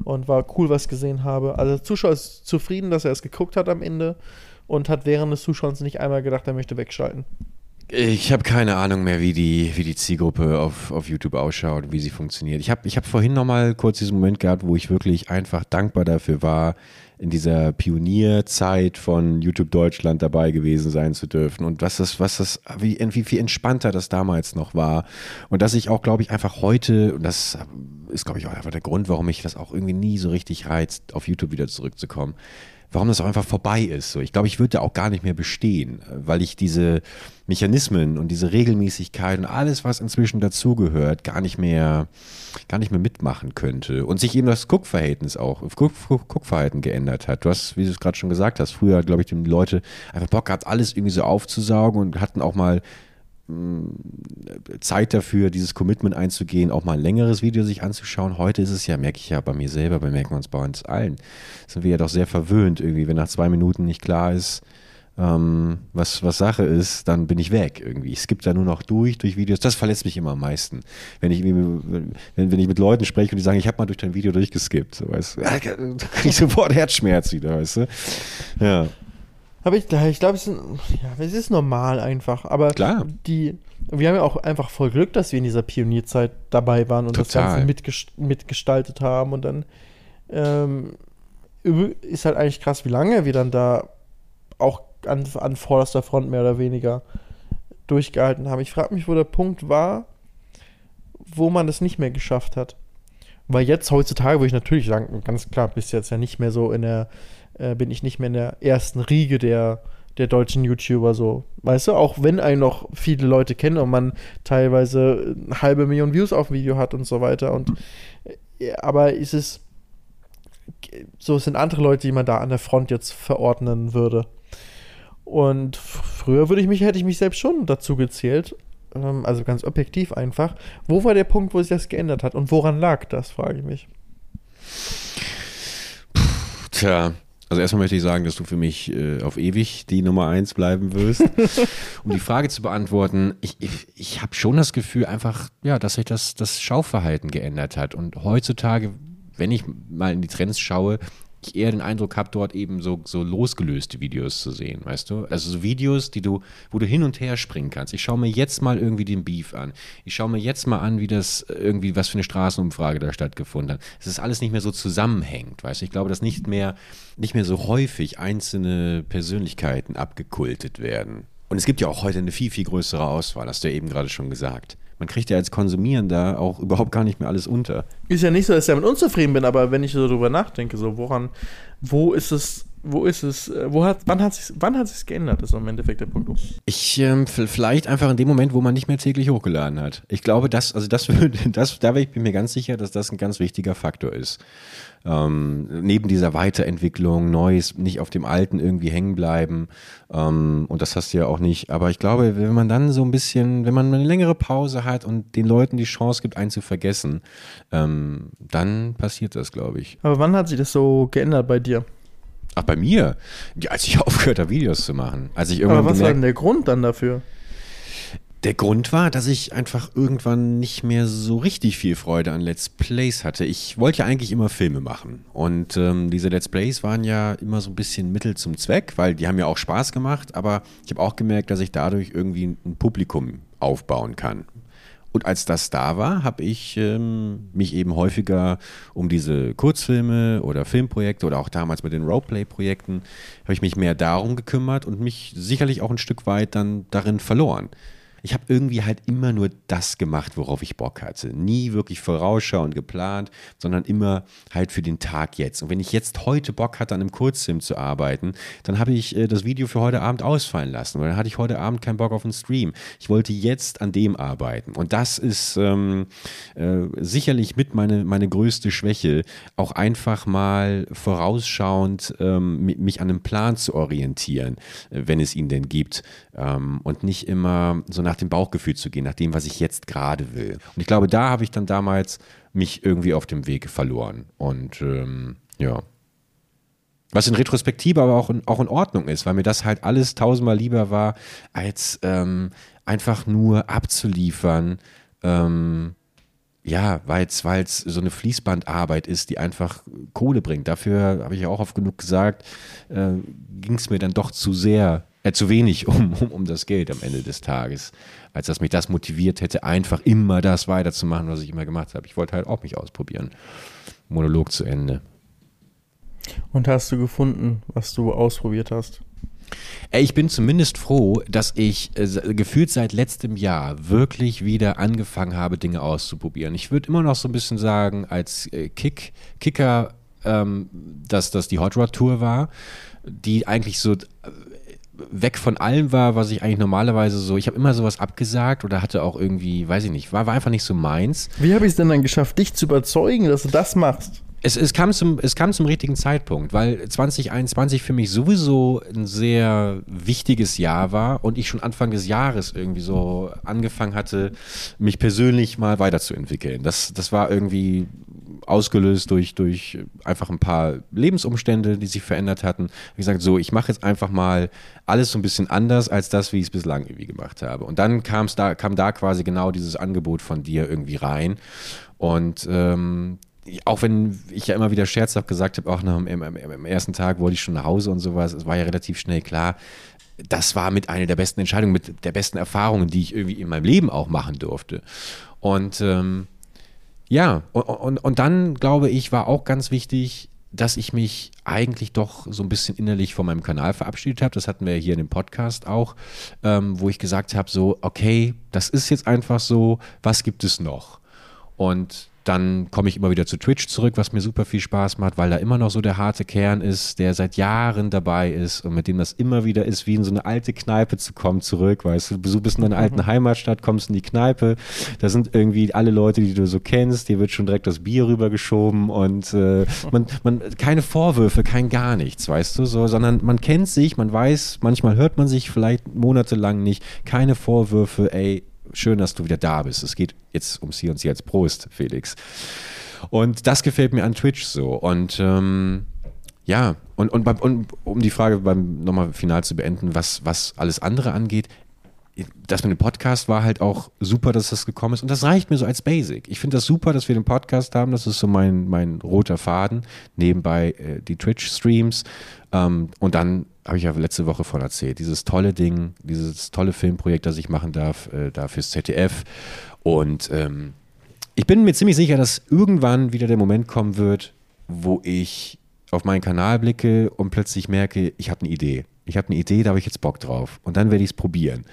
Speaker 2: und war cool, was ich gesehen habe. Also der Zuschauer ist zufrieden, dass er es geguckt hat am Ende und hat während des Zuschauens nicht einmal gedacht, er möchte wegschalten.
Speaker 3: Ich habe keine Ahnung mehr, wie die, wie die Zielgruppe auf, auf YouTube ausschaut, wie sie funktioniert. Ich habe ich hab vorhin noch mal kurz diesen Moment gehabt, wo ich wirklich einfach dankbar dafür war, in dieser Pionierzeit von YouTube Deutschland dabei gewesen sein zu dürfen und was das, was das, wie, wie viel entspannter das damals noch war und dass ich auch, glaube ich, einfach heute, und das ist, glaube ich, auch einfach der Grund, warum mich das auch irgendwie nie so richtig reizt, auf YouTube wieder zurückzukommen, warum das auch einfach vorbei ist. So, ich glaube, ich würde da auch gar nicht mehr bestehen, weil ich diese Mechanismen und diese Regelmäßigkeit und alles, was inzwischen dazugehört, gar nicht mehr, gar nicht mehr mitmachen könnte. Und sich eben das Guckverhältnis auch, Guck, Guck, Guckverhalten geändert hat. Du hast, wie du es gerade schon gesagt hast, früher, glaube ich, die Leute einfach Bock gehabt, alles irgendwie so aufzusaugen und hatten auch mal Zeit dafür, dieses Commitment einzugehen, auch mal ein längeres Video sich anzuschauen. Heute ist es ja, merke ich ja bei mir selber, bei merken uns bei uns allen, sind wir ja doch sehr verwöhnt irgendwie, wenn nach zwei Minuten nicht klar ist, ähm, was, was Sache ist, dann bin ich weg irgendwie. Ich skippe da nur noch durch, durch Videos. Das verletzt mich immer am meisten. Wenn ich, wenn, wenn ich mit Leuten spreche und die sagen, ich habe mal durch dein Video durchgeskippt, so, weißt du, da kriege ich sofort Herzschmerz wieder, weißt du. Ja.
Speaker 2: Aber ich, ich glaube, es, ja, es ist normal einfach. Aber
Speaker 3: Klar.
Speaker 2: die, wir haben ja auch einfach voll Glück, dass wir in dieser Pionierzeit dabei waren und
Speaker 3: Total.
Speaker 2: das Ganze mitgest mitgestaltet haben. Und dann ähm, ist halt eigentlich krass, wie lange wir dann da auch an, an vorderster Front mehr oder weniger durchgehalten haben. Ich frage mich, wo der Punkt war, wo man das nicht mehr geschafft hat. Weil jetzt heutzutage würde ich natürlich sagen, ganz klar, bist jetzt ja nicht mehr so in der, äh, bin ich nicht mehr in der ersten Riege der, der deutschen YouTuber so. Weißt du, auch wenn einen noch viele Leute kennen und man teilweise eine halbe Million Views auf dem Video hat und so weiter. Und äh, aber ist es so, es sind andere Leute, die man da an der Front jetzt verordnen würde. Und früher würde ich mich, hätte ich mich selbst schon dazu gezählt. Ähm, also ganz objektiv einfach. Wo war der Punkt, wo sich das geändert hat? Und woran lag das, frage ich mich.
Speaker 3: Tja, also erstmal möchte ich sagen, dass du für mich äh, auf ewig die Nummer eins bleiben wirst. um die Frage zu beantworten, ich, ich, ich habe schon das Gefühl einfach, ja, dass sich das, das Schauverhalten geändert hat. Und heutzutage, wenn ich mal in die Trends schaue, ich eher den Eindruck habe, dort eben so, so losgelöste Videos zu sehen, weißt du? Also so Videos, die du, wo du hin und her springen kannst. Ich schaue mir jetzt mal irgendwie den Beef an. Ich schaue mir jetzt mal an, wie das irgendwie, was für eine Straßenumfrage da stattgefunden hat. Es ist alles nicht mehr so zusammenhängt, weißt du? Ich glaube, dass nicht mehr, nicht mehr so häufig einzelne Persönlichkeiten abgekultet werden. Und es gibt ja auch heute eine viel, viel größere Auswahl, hast du ja eben gerade schon gesagt man kriegt ja als Konsumierender auch überhaupt gar nicht mehr alles unter.
Speaker 2: Ist ja nicht so, dass ich damit unzufrieden bin, aber wenn ich so drüber nachdenke, so woran, wo ist es, wo ist es, wo hat, wann hat sich, wann hat sich geändert, ist im Endeffekt der Punkt.
Speaker 3: Ich, ähm, vielleicht einfach in dem Moment, wo man nicht mehr täglich hochgeladen hat. Ich glaube, das, also das würde, das, da bin ich mir ganz sicher, dass das ein ganz wichtiger Faktor ist ähm, neben dieser Weiterentwicklung, Neues, nicht auf dem Alten irgendwie hängen bleiben. Ähm, und das hast du ja auch nicht. Aber ich glaube, wenn man dann so ein bisschen, wenn man eine längere Pause hat und den Leuten die Chance gibt, einen zu vergessen, ähm, dann passiert das, glaube ich.
Speaker 2: Aber wann hat sich das so geändert bei dir?
Speaker 3: Ach, bei mir? Ja, als ich aufgehört habe, Videos zu machen. Als ich irgendwann
Speaker 2: Aber was war denn der Grund dann dafür?
Speaker 3: Der Grund war, dass ich einfach irgendwann nicht mehr so richtig viel Freude an Let's Plays hatte. Ich wollte ja eigentlich immer Filme machen. Und ähm, diese Let's Plays waren ja immer so ein bisschen Mittel zum Zweck, weil die haben ja auch Spaß gemacht. Aber ich habe auch gemerkt, dass ich dadurch irgendwie ein Publikum aufbauen kann. Und als das da war, habe ich ähm, mich eben häufiger um diese Kurzfilme oder Filmprojekte oder auch damals mit den Roleplay-Projekten, habe ich mich mehr darum gekümmert und mich sicherlich auch ein Stück weit dann darin verloren ich habe irgendwie halt immer nur das gemacht, worauf ich Bock hatte. Nie wirklich vorausschauend geplant, sondern immer halt für den Tag jetzt. Und wenn ich jetzt heute Bock hatte, an einem Kurzfilm zu arbeiten, dann habe ich äh, das Video für heute Abend ausfallen lassen, weil dann hatte ich heute Abend keinen Bock auf einen Stream. Ich wollte jetzt an dem arbeiten. Und das ist ähm, äh, sicherlich mit meine, meine größte Schwäche, auch einfach mal vorausschauend ähm, mich an einem Plan zu orientieren, äh, wenn es ihn denn gibt. Ähm, und nicht immer so nach nach dem Bauchgefühl zu gehen, nach dem, was ich jetzt gerade will. Und ich glaube, da habe ich dann damals mich irgendwie auf dem Weg verloren. Und ähm, ja. Was in Retrospektive aber auch in, auch in Ordnung ist, weil mir das halt alles tausendmal lieber war, als ähm, einfach nur abzuliefern. Ähm, ja, weil es so eine Fließbandarbeit ist, die einfach Kohle bringt. Dafür habe ich ja auch oft genug gesagt, äh, ging es mir dann doch zu sehr äh, zu wenig um, um, um das Geld am Ende des Tages, als dass mich das motiviert hätte, einfach immer das weiterzumachen, was ich immer gemacht habe. Ich wollte halt auch mich ausprobieren. Monolog zu Ende.
Speaker 2: Und hast du gefunden, was du ausprobiert hast?
Speaker 3: Ich bin zumindest froh, dass ich äh, gefühlt seit letztem Jahr wirklich wieder angefangen habe, Dinge auszuprobieren. Ich würde immer noch so ein bisschen sagen, als äh, Kick, Kicker, ähm, dass das die Hot Rod Tour war, die eigentlich so weg von allem war, was ich eigentlich normalerweise so, ich habe immer sowas abgesagt oder hatte auch irgendwie, weiß ich nicht, war, war einfach nicht so meins.
Speaker 2: Wie habe ich es denn dann geschafft, dich zu überzeugen, dass du das machst?
Speaker 3: es, es, kam zum, es kam zum richtigen Zeitpunkt, weil 2021 für mich sowieso ein sehr wichtiges Jahr war und ich schon Anfang des Jahres irgendwie so angefangen hatte, mich persönlich mal weiterzuentwickeln. Das, das war irgendwie ausgelöst durch, durch einfach ein paar Lebensumstände, die sich verändert hatten. Wie gesagt, so, ich mache jetzt einfach mal alles so ein bisschen anders als das, wie ich es bislang irgendwie gemacht habe. Und dann kam's da, kam da quasi genau dieses Angebot von dir irgendwie rein. Und ähm, auch wenn ich ja immer wieder scherzhaft gesagt habe, auch nach dem, im, im, ersten Tag wollte ich schon nach Hause und sowas, es war ja relativ schnell klar, das war mit einer der besten Entscheidungen, mit der besten Erfahrungen, die ich irgendwie in meinem Leben auch machen durfte. Und ähm, ja, und, und, und dann glaube ich, war auch ganz wichtig, dass ich mich eigentlich doch so ein bisschen innerlich von meinem Kanal verabschiedet habe. Das hatten wir hier in dem Podcast auch, ähm, wo ich gesagt habe, so, okay, das ist jetzt einfach so, was gibt es noch? Und dann komme ich immer wieder zu Twitch zurück, was mir super viel Spaß macht, weil da immer noch so der harte Kern ist, der seit Jahren dabei ist und mit dem das immer wieder ist, wie in so eine alte Kneipe zu kommen zurück. Weißt du, du bist in deiner alten mhm. Heimatstadt, kommst in die Kneipe, da sind irgendwie alle Leute, die du so kennst, dir wird schon direkt das Bier rübergeschoben und äh, man, man, keine Vorwürfe, kein gar nichts, weißt du, so, sondern man kennt sich, man weiß, manchmal hört man sich vielleicht monatelang nicht, keine Vorwürfe, ey, schön, dass du wieder da bist. Es geht jetzt ums Hier und Sie als Prost, Felix. Und das gefällt mir an Twitch so. Und ähm, ja, und, und, und, um die Frage beim nochmal final zu beenden, was, was alles andere angeht, das mit dem Podcast war halt auch super, dass das gekommen ist. Und das reicht mir so als Basic. Ich finde das super, dass wir den Podcast haben. Das ist so mein, mein roter Faden. Nebenbei äh, die Twitch-Streams. Ähm, und dann habe ich ja letzte Woche von erzählt. Dieses tolle Ding, dieses tolle Filmprojekt, das ich machen darf, äh, da fürs ZDF. Und ähm, ich bin mir ziemlich sicher, dass irgendwann wieder der Moment kommen wird, wo ich auf meinen Kanal blicke und plötzlich merke, ich habe eine Idee. Ich habe eine Idee, da habe ich jetzt Bock drauf. Und dann werde ich es probieren.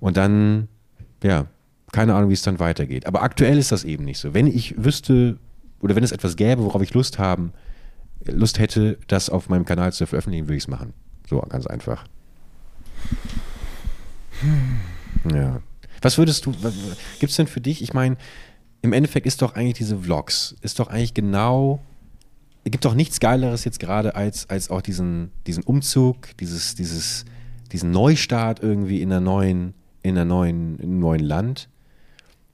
Speaker 3: Und dann, ja, keine Ahnung, wie es dann weitergeht. Aber aktuell ist das eben nicht so. Wenn ich wüsste, oder wenn es etwas gäbe, worauf ich Lust haben, Lust hätte, das auf meinem Kanal zu veröffentlichen, würde ich es machen. So ganz einfach. Ja. Was würdest du, gibt es denn für dich, ich meine, im Endeffekt ist doch eigentlich diese Vlogs, ist doch eigentlich genau, gibt doch nichts Geileres jetzt gerade als, als auch diesen, diesen Umzug, dieses, dieses, diesen Neustart irgendwie in einer neuen, in einer neuen, in einem neuen Land.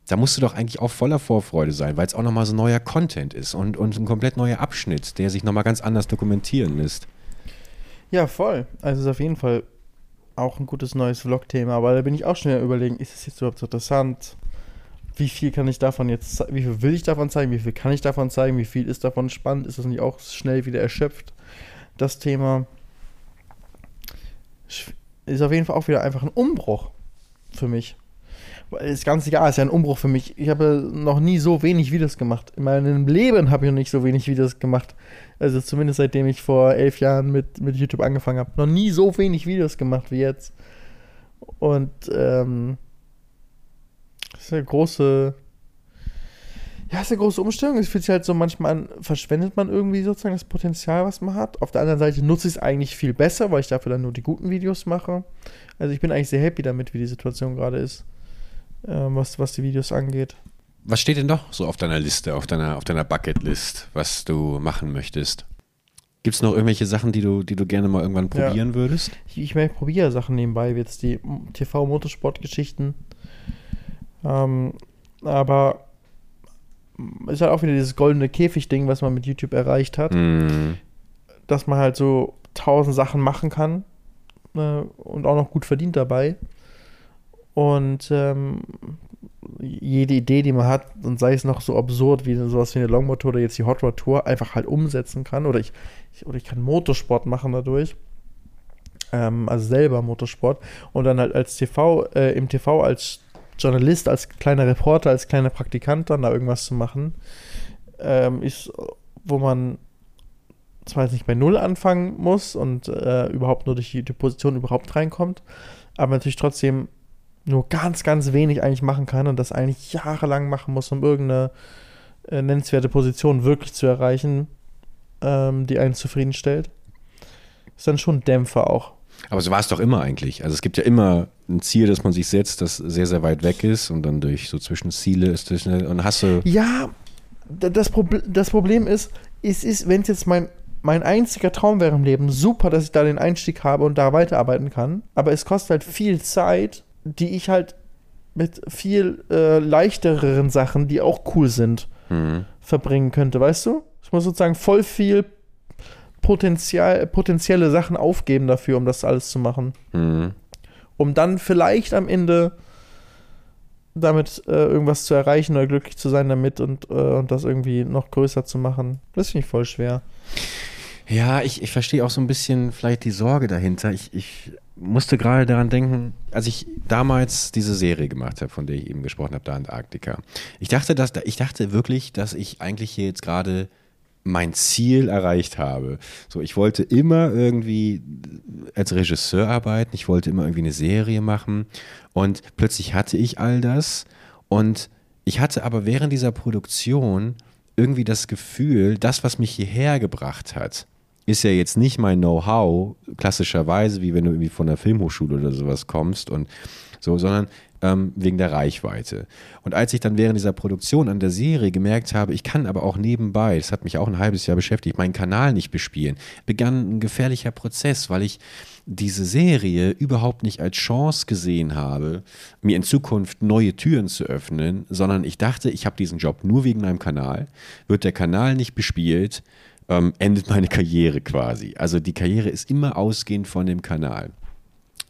Speaker 3: Da musst du doch eigentlich auch voller Vorfreude sein, weil es auch nochmal so neuer Content ist und, und ein komplett neuer Abschnitt, der sich nochmal ganz anders dokumentieren lässt.
Speaker 2: Ja, voll. Also ist auf jeden Fall auch ein gutes neues Vlog-Thema, aber da bin ich auch schnell überlegen, ist es jetzt überhaupt so interessant? Wie viel kann ich davon jetzt, wie viel will ich davon zeigen, wie viel kann ich davon zeigen, wie viel ist davon spannend, ist das nicht auch schnell wieder erschöpft, das Thema? Ist auf jeden Fall auch wieder einfach ein Umbruch für mich ist ganz egal, ist ja ein Umbruch für mich. Ich habe noch nie so wenig Videos gemacht. In meinem Leben habe ich noch nicht so wenig Videos gemacht. Also zumindest seitdem ich vor elf Jahren mit, mit YouTube angefangen habe. Noch nie so wenig Videos gemacht wie jetzt. Und ähm, das ist eine große, ja, ist eine große Umstellung. Es fühlt sich halt so manchmal an, verschwendet man irgendwie sozusagen das Potenzial, was man hat. Auf der anderen Seite nutze ich es eigentlich viel besser, weil ich dafür dann nur die guten Videos mache. Also ich bin eigentlich sehr happy damit, wie die Situation gerade ist äh, was, was die Videos angeht.
Speaker 3: Was steht denn noch so auf deiner Liste, auf deiner, auf deiner Bucketlist, was du machen möchtest? Gibt es noch irgendwelche Sachen, die du, die du gerne mal irgendwann probieren ja. würdest?
Speaker 2: Ich, ich, ich probiere Sachen nebenbei, wie jetzt die TV-Motorsport-Geschichten. Ähm, aber ist halt auch wieder dieses goldene Käfig-Ding, was man mit YouTube erreicht hat. Mm. Dass man halt so tausend Sachen machen kann äh, und auch noch gut verdient dabei. Und ähm, jede Idee, die man hat, und sei es noch so absurd wie sowas wie eine Longboard oder jetzt die Hot Rod Tour, einfach halt umsetzen kann. Oder ich, ich oder ich kann Motorsport machen dadurch. Ähm, also selber Motorsport. Und dann halt als TV, äh, im TV als Journalist, als kleiner Reporter, als kleiner Praktikant dann da irgendwas zu machen, ähm, ist, wo man zwar jetzt nicht bei Null anfangen muss und äh, überhaupt nur durch die, die Position überhaupt reinkommt, aber natürlich trotzdem nur ganz, ganz wenig eigentlich machen kann und das eigentlich jahrelang machen muss, um irgendeine äh, nennenswerte Position wirklich zu erreichen, ähm, die einen zufriedenstellt, ist dann schon Dämpfer auch.
Speaker 3: Aber so war es doch immer eigentlich. Also es gibt ja immer ein Ziel, das man sich setzt, das sehr, sehr weit weg ist und dann durch so Zwischenziele ist das schnell und hast du.
Speaker 2: Ja, das, Proble das Problem ist, es ist, wenn es jetzt mein, mein einziger Traum wäre im Leben, super, dass ich da den Einstieg habe und da weiterarbeiten kann. Aber es kostet halt viel Zeit, die ich halt mit viel äh, leichtereren Sachen, die auch cool sind,
Speaker 3: Mhm.
Speaker 2: verbringen könnte, weißt du? Ich muss sozusagen voll viel Potenzial, potenzielle Sachen aufgeben dafür, um das alles zu machen.
Speaker 3: Mhm.
Speaker 2: Um dann vielleicht am Ende damit äh, irgendwas zu erreichen oder glücklich zu sein damit und, äh, und das irgendwie noch größer zu machen. Das finde ich voll schwer.
Speaker 3: Ja, ich, ich verstehe auch so ein bisschen vielleicht die Sorge dahinter. Ich, ich musste gerade daran denken, als ich damals diese Serie gemacht habe, von der ich eben gesprochen habe, da Antarktika. Ich dachte, dass, ich dachte wirklich, dass ich eigentlich hier jetzt gerade mein Ziel erreicht habe. So, ich wollte immer irgendwie als Regisseur arbeiten, ich wollte immer irgendwie eine Serie machen und plötzlich hatte ich all das und ich hatte aber während dieser Produktion irgendwie das Gefühl, das, was mich hierher gebracht hat, ist ja jetzt nicht mein Know-how, klassischerweise, wie wenn du irgendwie von der Filmhochschule oder sowas kommst und so, sondern ähm, wegen der Reichweite. Und als ich dann während dieser Produktion an der Serie gemerkt habe, ich kann aber auch nebenbei, das hat mich auch ein halbes Jahr beschäftigt, meinen Kanal nicht bespielen, begann ein gefährlicher Prozess, weil ich diese Serie überhaupt nicht als Chance gesehen habe, mir in Zukunft neue Türen zu öffnen, sondern ich dachte, ich habe diesen Job nur wegen meinem Kanal. Wird der Kanal nicht bespielt, ähm, endet meine Karriere quasi. Also die Karriere ist immer ausgehend von dem Kanal.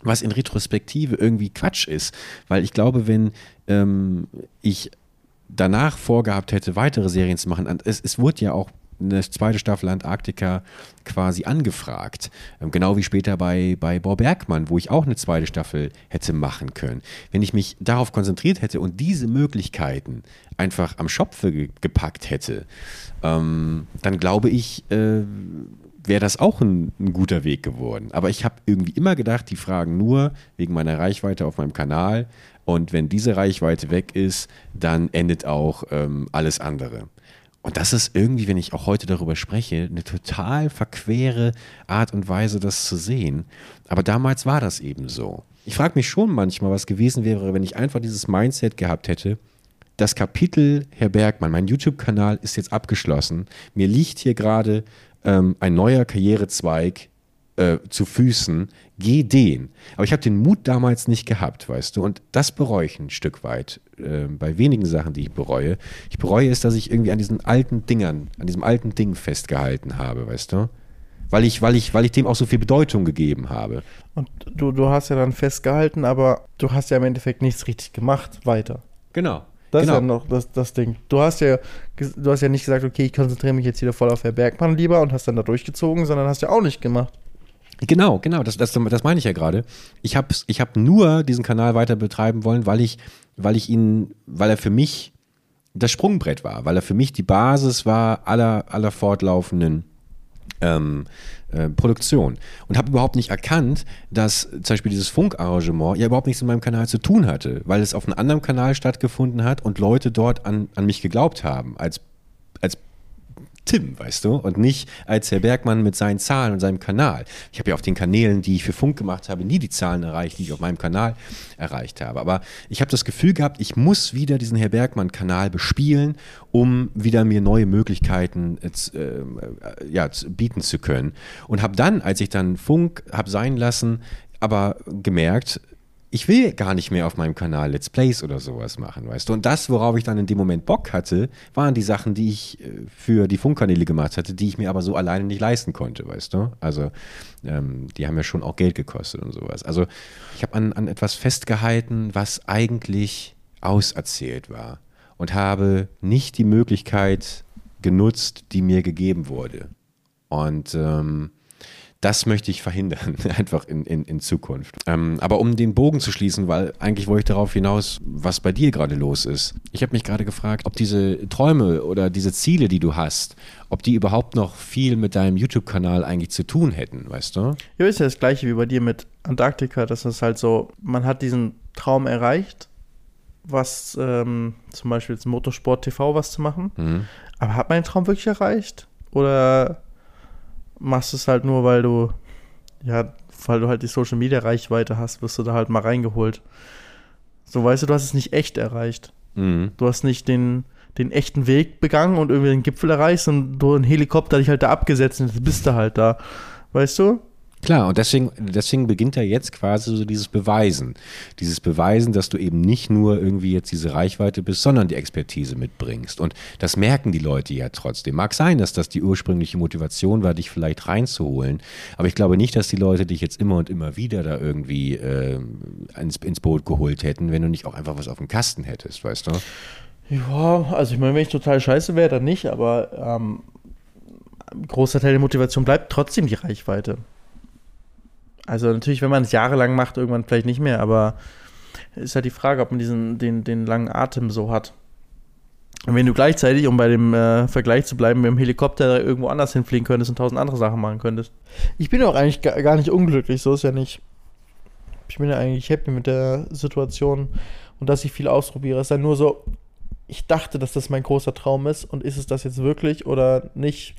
Speaker 3: Was in Retrospektive irgendwie Quatsch ist, weil ich glaube, wenn ähm, ich danach vorgehabt hätte, weitere Serien zu machen, es, es wurde ja auch eine zweite Staffel Antarktika quasi angefragt. Ähm, Genau wie später bei, bei Bob Bergmann, wo ich auch eine zweite Staffel hätte machen können. Wenn ich mich darauf konzentriert hätte und diese Möglichkeiten einfach am Schopfe ge gepackt hätte, ähm, dann glaube ich, äh, wäre das auch ein, ein guter Weg geworden. Aber ich habe irgendwie immer gedacht, die fragen nur wegen meiner Reichweite auf meinem Kanal. Und wenn diese Reichweite weg ist, dann endet auch ähm, alles andere. Und das ist irgendwie, wenn ich auch heute darüber spreche, eine total verquere Art und Weise, das zu sehen. Aber damals war das eben so. Ich frage mich schon manchmal, was gewesen wäre, wenn ich einfach dieses Mindset gehabt hätte. Das Kapitel Herr Bergmann, mein YouTube-Kanal ist jetzt abgeschlossen. Mir liegt hier gerade ähm, ein neuer Karrierezweig äh, zu Füßen. Geh den. Aber ich habe den Mut damals nicht gehabt, weißt du. Und das bereue ich ein Stück weit äh, bei wenigen Sachen, die ich bereue. Ich bereue es, dass ich irgendwie an diesen alten Dingern, an diesem alten Ding festgehalten habe, weißt du. Weil ich, weil ich, weil ich dem auch so viel Bedeutung gegeben habe.
Speaker 2: Und du, du hast ja dann festgehalten, aber du hast ja im Endeffekt nichts richtig gemacht weiter.
Speaker 3: Genau.
Speaker 2: Das
Speaker 3: genau.
Speaker 2: ist ja noch das, das Ding. Du hast ja, du hast ja nicht gesagt, okay, ich konzentriere mich jetzt wieder voll auf Herr Bergmann lieber und hast dann da durchgezogen, sondern hast ja auch nicht gemacht.
Speaker 3: Genau, genau, das, das, das meine ich ja gerade. Ich habe ich hab nur diesen Kanal weiter betreiben wollen, weil ich, weil ich ihn, weil er für mich das Sprungbrett war, weil er für mich die Basis war aller, aller fortlaufenden ähm, äh, Produktion. Und habe überhaupt nicht erkannt, dass zum Beispiel dieses Funkarrangement ja überhaupt nichts mit meinem Kanal zu tun hatte, weil es auf einem anderen Kanal stattgefunden hat und Leute dort an, an mich geglaubt haben, als, als Tim, weißt du, und nicht als Herr Bergmann mit seinen Zahlen und seinem Kanal. Ich habe ja auf den Kanälen, die ich für Funk gemacht habe, nie die Zahlen erreicht, die ich auf meinem Kanal erreicht habe. Aber ich habe das Gefühl gehabt, ich muss wieder diesen Herr Bergmann-Kanal bespielen, um wieder mir neue Möglichkeiten äh, äh, äh, ja, bieten zu können. Und habe dann, als ich dann Funk habe sein lassen, aber gemerkt, ich will gar nicht mehr auf meinem Kanal Let's Plays oder sowas machen, weißt du. Und das, worauf ich dann in dem Moment Bock hatte, waren die Sachen, die ich äh, für die Funkkanäle gemacht hatte, die ich mir aber so alleine nicht leisten konnte, weißt du. Also ähm, die haben ja schon auch Geld gekostet und sowas. Also ich habe an, an etwas festgehalten, was eigentlich auserzählt war und habe nicht die Möglichkeit genutzt, die mir gegeben wurde. Und ähm, das möchte ich verhindern, einfach in, in, in Zukunft. Ähm, aber um den Bogen zu schließen, weil eigentlich wollte ich darauf hinaus, was bei dir gerade los ist. Ich habe mich gerade gefragt, ob diese Träume oder diese Ziele, die du hast, ob die überhaupt noch viel mit deinem YouTube-Kanal eigentlich zu tun hätten, weißt du?
Speaker 2: Ja, ist ja das gleiche wie bei dir mit Antarktika, das ist halt so, man hat diesen Traum erreicht, was ähm, zum Beispiel jetzt Motorsport TV was zu machen.
Speaker 3: Mhm.
Speaker 2: Aber hat man den Traum wirklich erreicht? Oder machst du es halt nur, weil du, ja, weil du halt die Social Media Reichweite hast, wirst du da halt mal reingeholt. So weißt du, du hast es nicht echt erreicht.
Speaker 3: Mhm.
Speaker 2: Du hast nicht den, den echten Weg begangen und irgendwie den Gipfel erreichst und du ein Helikopter dich halt da abgesetzt und jetzt bist du halt da. Weißt du?
Speaker 3: Klar, und deswegen, deswegen beginnt ja jetzt quasi so dieses Beweisen. Dieses Beweisen, dass du eben nicht nur irgendwie jetzt diese Reichweite bist, sondern die Expertise mitbringst. Und das merken die Leute ja trotzdem. Mag sein, dass das die ursprüngliche Motivation war, dich vielleicht reinzuholen. Aber ich glaube nicht, dass die Leute dich jetzt immer und immer wieder da irgendwie äh, ins, ins Boot geholt hätten, wenn du nicht auch einfach was auf dem Kasten hättest, weißt du?
Speaker 2: Ja, also ich meine, wenn ich total scheiße wäre, dann nicht, aber ähm, ein großer Teil der Motivation bleibt trotzdem die Reichweite. Also natürlich, wenn man es jahrelang macht, irgendwann vielleicht nicht mehr, aber ist halt die Frage, ob man diesen, den, den langen Atem so hat. Und wenn du gleichzeitig, um bei dem äh, Vergleich zu bleiben, mit dem Helikopter irgendwo anders hinfliegen könntest und tausend andere Sachen machen könntest. Ich bin auch eigentlich gar, nicht unglücklich, so ist ja nicht. Ich bin ja eigentlich happy mit der Situation und dass ich viel ausprobiere. Es ist dann nur so, ich dachte, dass das mein großer Traum ist und ist es das jetzt wirklich oder nicht?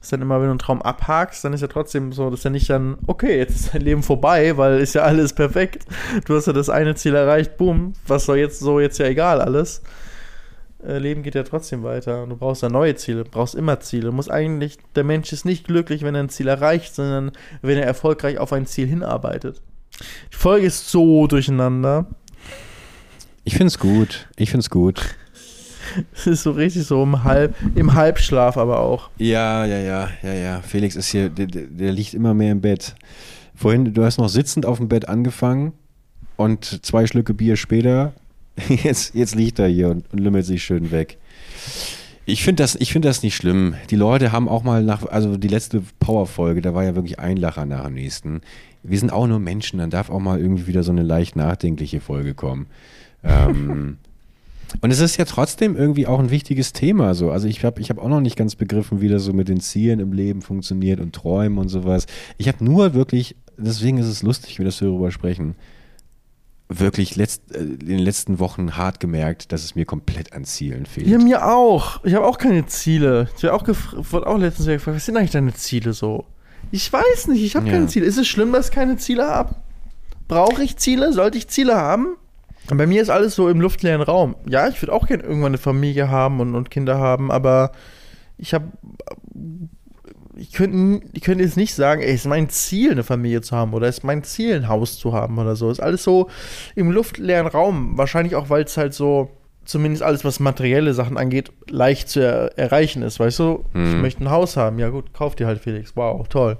Speaker 2: Ist dann immer, wenn du einen Traum abhakst, dann ist ja trotzdem so, dass ja nicht dann, okay, jetzt ist dein Leben vorbei, weil ist ja alles perfekt. Du hast ja das eine Ziel erreicht, boom, was soll jetzt so, jetzt ja egal alles. Äh, Leben geht ja trotzdem weiter und du brauchst ja neue Ziele, brauchst immer Ziele. Du eigentlich, der Mensch ist nicht glücklich, wenn er ein Ziel erreicht, sondern wenn er erfolgreich auf ein Ziel hinarbeitet. Die Folge ist so durcheinander.
Speaker 3: Ich finde es gut. Ich finde es gut.
Speaker 2: Es ist so richtig so im, Halb, im Halbschlaf aber auch.
Speaker 3: Ja, ja, ja, ja, ja. Felix ist hier, der, der liegt immer mehr im Bett. Vorhin, du hast noch sitzend auf dem Bett angefangen und zwei Schlücke Bier später, jetzt, jetzt liegt er hier und, und lümmelt sich schön weg. Ich finde das, find das nicht schlimm. Die Leute haben auch mal nach, also die letzte Power-Folge, da war ja wirklich ein Lacher nach dem nächsten. Wir sind auch nur Menschen, dann darf auch mal irgendwie wieder so eine leicht nachdenkliche Folge kommen. Ähm, Und es ist ja trotzdem irgendwie auch ein wichtiges Thema. So. Also ich habe ich hab auch noch nicht ganz begriffen, wie das so mit den Zielen im Leben funktioniert und Träumen und sowas. Ich habe nur wirklich, deswegen ist es lustig, wie wir darüber sprechen, wirklich letzt, äh, in den letzten Wochen hart gemerkt, dass es mir komplett an Zielen fehlt.
Speaker 2: Ja, mir auch. Ich habe auch keine Ziele. Ich auch wurde auch letztens gefragt, was sind eigentlich deine Ziele so? Ich weiß nicht, ich habe ja. keine Ziele. Ist es schlimm, dass ich keine Ziele habe? Brauche ich Ziele? Sollte ich Ziele haben? Bei mir ist alles so im luftleeren Raum. Ja, ich würde auch gerne irgendwann eine Familie haben und, und Kinder haben, aber ich habe. Ich könnte, ich könnte jetzt nicht sagen, ey, ist mein Ziel, eine Familie zu haben oder ist mein Ziel, ein Haus zu haben oder so. Ist alles so im luftleeren Raum. Wahrscheinlich auch, weil es halt so, zumindest alles, was materielle Sachen angeht, leicht zu er erreichen ist. Weißt du, hm. ich möchte ein Haus haben. Ja, gut, kauf dir halt, Felix. Wow, toll.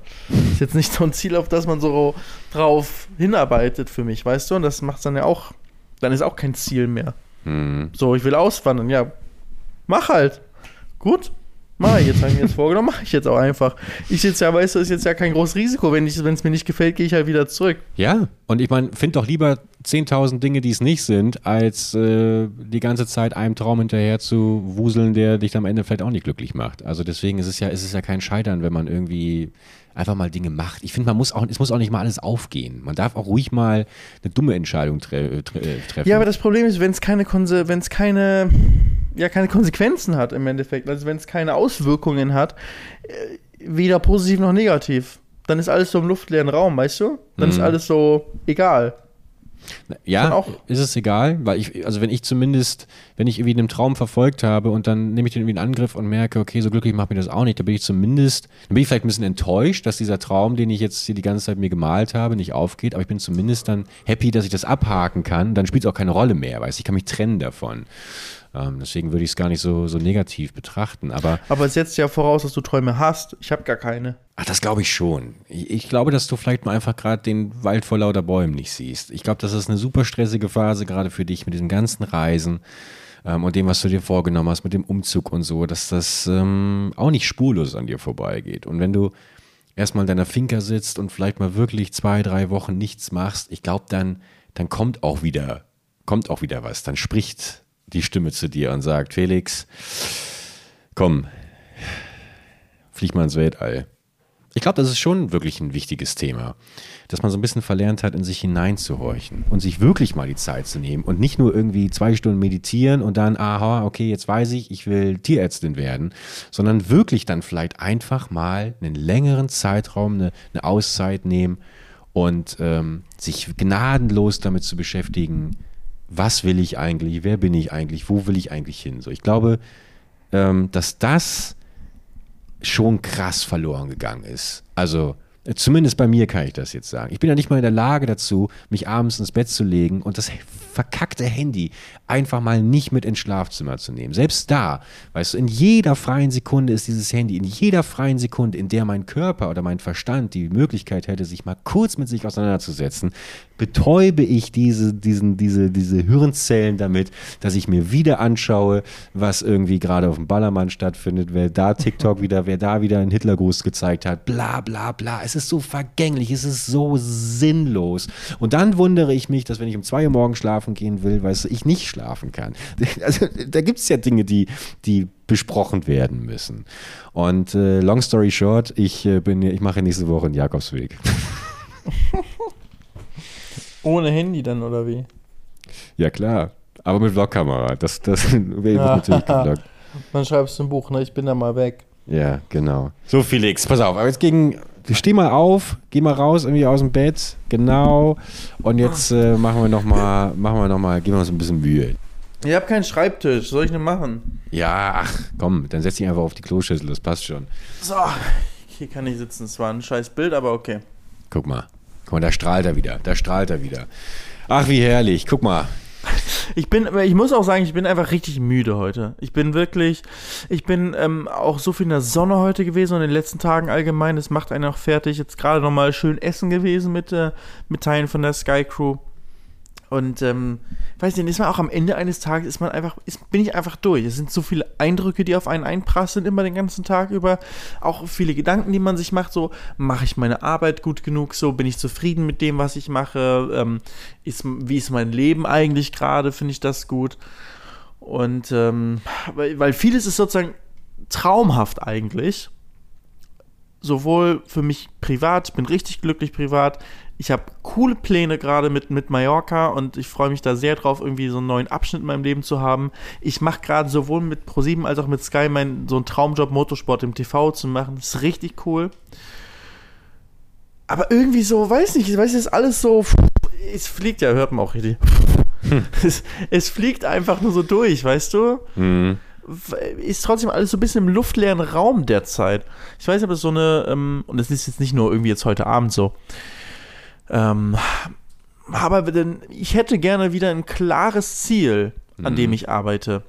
Speaker 2: Ist jetzt nicht so ein Ziel, auf das man so drauf hinarbeitet für mich, weißt du? Und das macht es dann ja auch dann ist auch kein Ziel mehr. Mhm. So, ich will auswandern, ja, mach halt. Gut, mach ich jetzt, habe ich mir jetzt vorgenommen, mache ich jetzt auch einfach. Ich jetzt ja, weißt du, ist jetzt ja kein großes Risiko. Wenn es mir nicht gefällt, gehe ich halt wieder zurück.
Speaker 3: Ja, und ich meine, find doch lieber 10.000 Dinge, die es nicht sind, als äh, die ganze Zeit einem Traum hinterher zu wuseln, der dich am Ende vielleicht auch nicht glücklich macht. Also deswegen ist es ja, ist es ja kein Scheitern, wenn man irgendwie einfach mal Dinge macht. Ich finde, man muss auch, es muss auch nicht mal alles aufgehen. Man darf auch ruhig mal eine dumme Entscheidung tre tre äh, treffen.
Speaker 2: Ja, aber das Problem ist, wenn es keine, wenn es keine, ja, keine Konsequenzen hat im Endeffekt, also wenn es keine Auswirkungen hat, äh, weder positiv noch negativ, dann ist alles so im luftleeren Raum, weißt du? Dann mhm. ist alles so egal.
Speaker 3: Ja, auch ist es egal, weil ich, also wenn ich zumindest, wenn ich irgendwie einen Traum verfolgt habe und dann nehme ich den irgendwie in Angriff und merke, okay, so glücklich macht mir das auch nicht, dann bin ich zumindest, dann bin ich vielleicht ein bisschen enttäuscht, dass dieser Traum, den ich jetzt hier die ganze Zeit mir gemalt habe, nicht aufgeht, aber ich bin zumindest dann happy, dass ich das abhaken kann, dann spielt es auch keine Rolle mehr, weißt ich kann mich trennen davon. Ähm, deswegen würde ich es gar nicht so, so negativ betrachten. Aber,
Speaker 2: aber es setzt ja voraus, dass du Träume hast. Ich habe gar keine.
Speaker 3: Ach, das glaube ich schon. Ich, ich, glaube, dass du vielleicht mal einfach gerade den Wald vor lauter Bäumen nicht siehst. Ich glaube, das ist eine super stressige Phase gerade für dich mit diesem ganzen Reisen ähm, und dem, was du dir vorgenommen hast, mit dem Umzug und so, dass das ähm, auch nicht spurlos an dir vorbeigeht. Und wenn du erstmal in deiner Finca sitzt und vielleicht mal wirklich zwei, drei Wochen nichts machst, ich glaube, dann, dann kommt auch wieder, kommt auch wieder was. Dann spricht die Stimme zu dir und sagt, Felix, komm, flieg mal ins Weltall. Ich glaube, das ist schon wirklich ein wichtiges Thema, dass man so ein bisschen verlernt hat, in sich hineinzuhorchen und sich wirklich mal die Zeit zu nehmen und nicht nur irgendwie zwei Stunden meditieren und dann, aha, okay, jetzt weiß ich, ich will Tierärztin werden, sondern wirklich dann vielleicht einfach mal einen längeren Zeitraum, eine, eine Auszeit nehmen und ähm, sich gnadenlos damit zu beschäftigen, was will ich eigentlich, wer bin ich eigentlich, wo will ich eigentlich hin? So, ich glaube, ähm, dass das schon krass verloren gegangen ist. Also Zumindest bei mir kann ich das jetzt sagen. Ich bin ja nicht mal in der Lage dazu, mich abends ins Bett zu legen und das verkackte Handy einfach mal nicht mit ins Schlafzimmer zu nehmen. Selbst da, weißt du, in jeder freien Sekunde ist dieses Handy, in jeder freien Sekunde, in der mein Körper oder mein Verstand die Möglichkeit hätte, sich mal kurz mit sich auseinanderzusetzen, betäube ich diese, diesen, diese, diese Hirnzellen damit, dass ich mir wieder anschaue, was irgendwie gerade auf dem Ballermann stattfindet, wer da TikTok wieder, wer da wieder einen Hitlergruß gezeigt hat, bla bla bla. Es ist so vergänglich, es ist so sinnlos. Und dann wundere ich mich, dass wenn ich um zwei Uhr morgens schlafen gehen will, weißt du, ich nicht schlafen kann. Also da gibt es ja Dinge, die, die besprochen werden müssen. Und äh, long story short, ich äh, bin, ich mache nächste Woche einen Jakobsweg.
Speaker 2: Ohne Handy dann, oder wie?
Speaker 3: Ja, klar. Aber mit Vlogkamera. Das, das wäre
Speaker 2: Ja.
Speaker 3: natürlich geblockt.
Speaker 2: Dann schreibst du ein Buch, ne? Ich bin da mal weg.
Speaker 3: Ja, genau. So, Felix, pass auf. Aber jetzt gegen. Steh mal auf, geh mal raus, irgendwie aus dem Bett. Genau. Und jetzt äh, machen wir nochmal, machen wir noch mal, geben wir uns ein bisschen Mühe.
Speaker 2: Ich habe keinen Schreibtisch. Soll ich denn machen?
Speaker 3: Ja, ach, komm, dann setz dich einfach auf die Kloschüssel, das passt schon.
Speaker 2: So. Hier kann ich sitzen. Es war ein scheiß Bild, aber okay.
Speaker 3: Guck mal. Guck mal, da strahlt er wieder. Da strahlt er wieder. Ach, wie herrlich. Guck mal.
Speaker 2: Ich bin, ich muss auch sagen, ich bin einfach richtig müde heute. Ich bin wirklich, ich bin ähm, auch so viel in der Sonne heute gewesen und in den letzten Tagen allgemein. Das macht einen auch fertig. Jetzt gerade nochmal schön essen gewesen mit, äh, mit Teilen von der Sky Crew. Und ähm, weiß nicht, ist man auch am Ende eines Tages ist man einfach, ist, bin ich einfach durch. Es sind so viele Eindrücke, die auf einen einprasseln, immer den ganzen Tag über. Auch viele Gedanken, die man sich macht, so, mache ich meine Arbeit gut genug, so, bin ich zufrieden mit dem, was ich mache, ähm, ist, wie ist mein Leben eigentlich gerade, finde ich das gut. Und ähm, weil, weil vieles ist sozusagen traumhaft eigentlich. Sowohl für mich privat, ich bin richtig glücklich privat. Ich habe coole Pläne gerade mit, mit Mallorca und ich freue mich da sehr drauf, irgendwie so einen neuen Abschnitt in meinem Leben zu haben. Ich mache gerade sowohl mit ProSieben als auch mit Sky mein, so einen Traumjob Motorsport im TV zu machen. Das ist richtig cool. Aber irgendwie so, weiß nicht, ich weiß jetzt alles so. Es fliegt ja, hört man auch richtig. Es, es fliegt einfach nur so durch, weißt du?
Speaker 3: Mhm.
Speaker 2: ist trotzdem alles so ein bisschen im luftleeren Raum derzeit. Ich weiß aber so eine, ähm, und das ist jetzt nicht nur irgendwie jetzt heute Abend so, ähm, aber denn, ich hätte gerne wieder ein klares Ziel, an dem ich arbeite.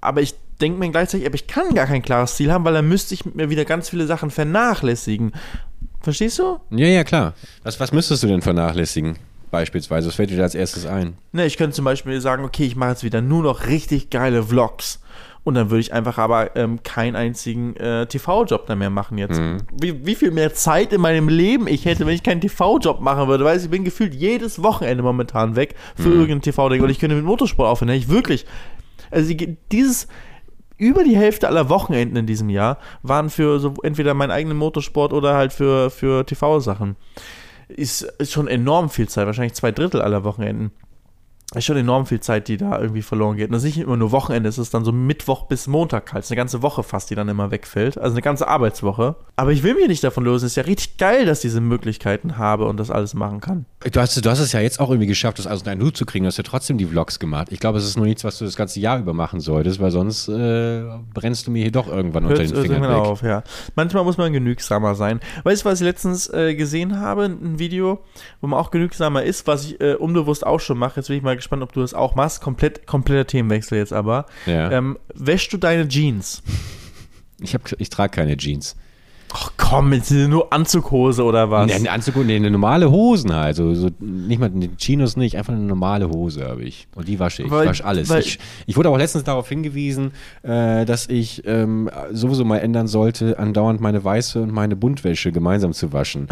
Speaker 2: Aber ich denke mir gleichzeitig, aber ich kann gar kein klares Ziel haben, weil dann müsste ich mir wieder ganz viele Sachen vernachlässigen. Verstehst du?
Speaker 3: Ja, ja, klar. Was, was müsstest du denn vernachlässigen? Beispielsweise, was fällt dir da als erstes ein?
Speaker 2: Ne, ich könnte zum Beispiel sagen, okay, ich mache jetzt wieder nur noch richtig geile Vlogs. Und dann würde ich einfach aber ähm, keinen einzigen äh, TV-Job da mehr machen jetzt. Wie, wie viel mehr Zeit in meinem Leben ich hätte, wenn ich keinen TV-Job machen würde. Weil ich bin gefühlt jedes Wochenende momentan weg für irgendein TV-Ding. Und ich könnte mit Motorsport aufhören. Ich wirklich. Also die- dieses. Über die Hälfte aller Wochenenden in diesem Jahr waren für so entweder meinen eigenen Motorsport oder halt für, für TV-Sachen. Ist, ist schon enorm viel Zeit, wahrscheinlich zwei Drittel aller Wochenenden ist schon enorm viel Zeit, die da irgendwie verloren geht. Und das ist nicht immer nur Wochenende, es ist dann so Mittwoch bis Montag halt. Es ist eine ganze Woche fast, die dann immer wegfällt. Also eine ganze Arbeitswoche. Aber ich will mich nicht davon lösen. Es ist ja richtig geil, dass ich diese Möglichkeiten habe und das alles machen kann.
Speaker 3: Du hast, du hast es ja jetzt auch irgendwie geschafft, das alles in einen Hut zu kriegen. Du hast ja trotzdem die Vlogs gemacht. Ich glaube, es ist nur nichts, was du das ganze Jahr über machen solltest, weil sonst äh, brennst du mir hier doch irgendwann unter
Speaker 2: Hört
Speaker 3: den Fingern weg.
Speaker 2: auf, ja. Manchmal muss man genügsamer sein. Weißt du, was ich letztens äh, gesehen habe? Ein Video, wo man auch genügsamer ist, was ich äh, unbewusst auch schon mache. Jetzt bin ich mal gespannt, ob du das auch machst. Komplett, kompletter Themenwechsel jetzt aber.
Speaker 3: Ja.
Speaker 2: Ähm, wäschst du deine Jeans?
Speaker 3: Ich, hab, ich trage keine Jeans.
Speaker 2: Ach komm, jetzt nur Anzughose oder was?
Speaker 3: Nee, eine Anzug, nee, eine normale Hosen halt. So, so, nicht mal eine Chinos nicht, einfach eine normale Hose habe ich. Und die wasche ich.
Speaker 2: Weil-
Speaker 3: ich wasche alles. ich, ich wurde auch letztens darauf hingewiesen, äh, dass ich ähm, sowieso mal ändern sollte, andauernd meine weiße und meine Buntwäsche gemeinsam zu waschen.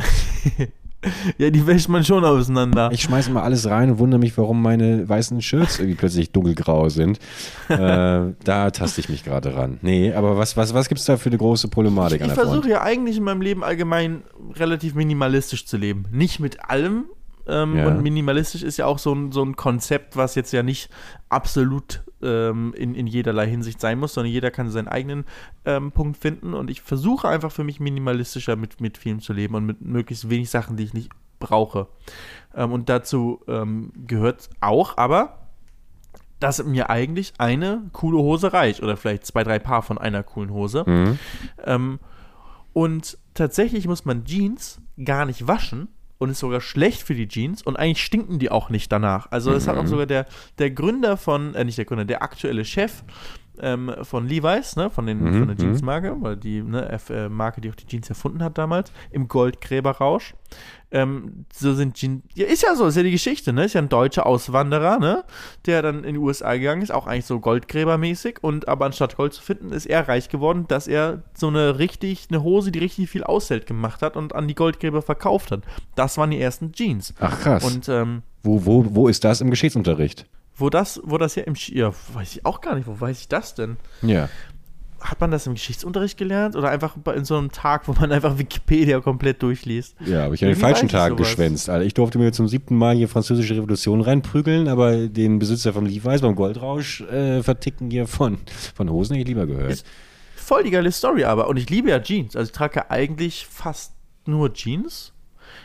Speaker 2: Ja, die wäscht man schon auseinander.
Speaker 3: Ich schmeiße immer alles rein und wundere mich, warum meine weißen Shirts irgendwie plötzlich dunkelgrau sind. äh, da taste ich mich gerade ran. Nee, aber was, was, was gibt es da für eine große Problematik an
Speaker 2: ich
Speaker 3: Front?
Speaker 2: versuche ja eigentlich in meinem Leben allgemein relativ minimalistisch zu leben. Nicht mit allem. Ähm,
Speaker 3: Ja.
Speaker 2: Und minimalistisch ist ja auch so ein, so ein Konzept, was jetzt ja nicht absolut ähm, in, in jederlei Hinsicht sein muss, sondern jeder kann seinen eigenen ähm, Punkt finden. Und ich versuche einfach für mich minimalistischer mit, mit Filmen zu leben und mit möglichst wenig Sachen, die ich nicht brauche. Ähm, und dazu ähm, gehört auch, aber dass mir eigentlich eine coole Hose reicht oder vielleicht zwei, drei Paar von einer coolen Hose.
Speaker 3: Mhm.
Speaker 2: Ähm, und tatsächlich muss man Jeans gar nicht waschen und ist sogar schlecht für die Jeans und eigentlich stinken die auch nicht danach. Also es hat auch sogar der, der Gründer von, äh, nicht der Gründer, der aktuelle Chef ähm, von Levi's, ne, von, den,
Speaker 3: Mhm,
Speaker 2: von der Jeansmarke, weil die ne, F, äh, Marke, die auch die Jeans erfunden hat damals, im Goldgräberrausch. Ähm, so sind Jeans, ja, ist ja so, ist ja die Geschichte, ne, ist ja ein deutscher Auswanderer, ne, der dann in die USA gegangen ist, auch eigentlich so Goldgräbermäßig und aber anstatt Gold zu finden, ist er reich geworden, dass er so eine richtig, eine Hose, die richtig viel aushält, gemacht hat und an die Goldgräber verkauft hat. Das waren die ersten Jeans.
Speaker 3: Ach krass.
Speaker 2: Und ähm,
Speaker 3: wo, wo, wo ist das im Geschichtsunterricht?
Speaker 2: Wo das, wo das ja im, ja, weiß ich auch gar nicht, wo weiß ich das denn?
Speaker 3: Ja.
Speaker 2: Hat man das im Geschichtsunterricht gelernt oder einfach in so einem Tag, wo man einfach Wikipedia komplett durchliest?
Speaker 3: Ja, aber ich habe den falschen Tag
Speaker 2: sowas.
Speaker 3: geschwänzt. Also ich durfte mir zum siebten Mal hier französische Revolution reinprügeln, aber den Besitzer vom Levi's beim Goldrausch äh, verticken hier von, von Hosen hätte ich lieber gehört.
Speaker 2: Ist- Voll die geile Story aber. Und ich liebe ja Jeans. Also ich trage ja eigentlich fast nur Jeans.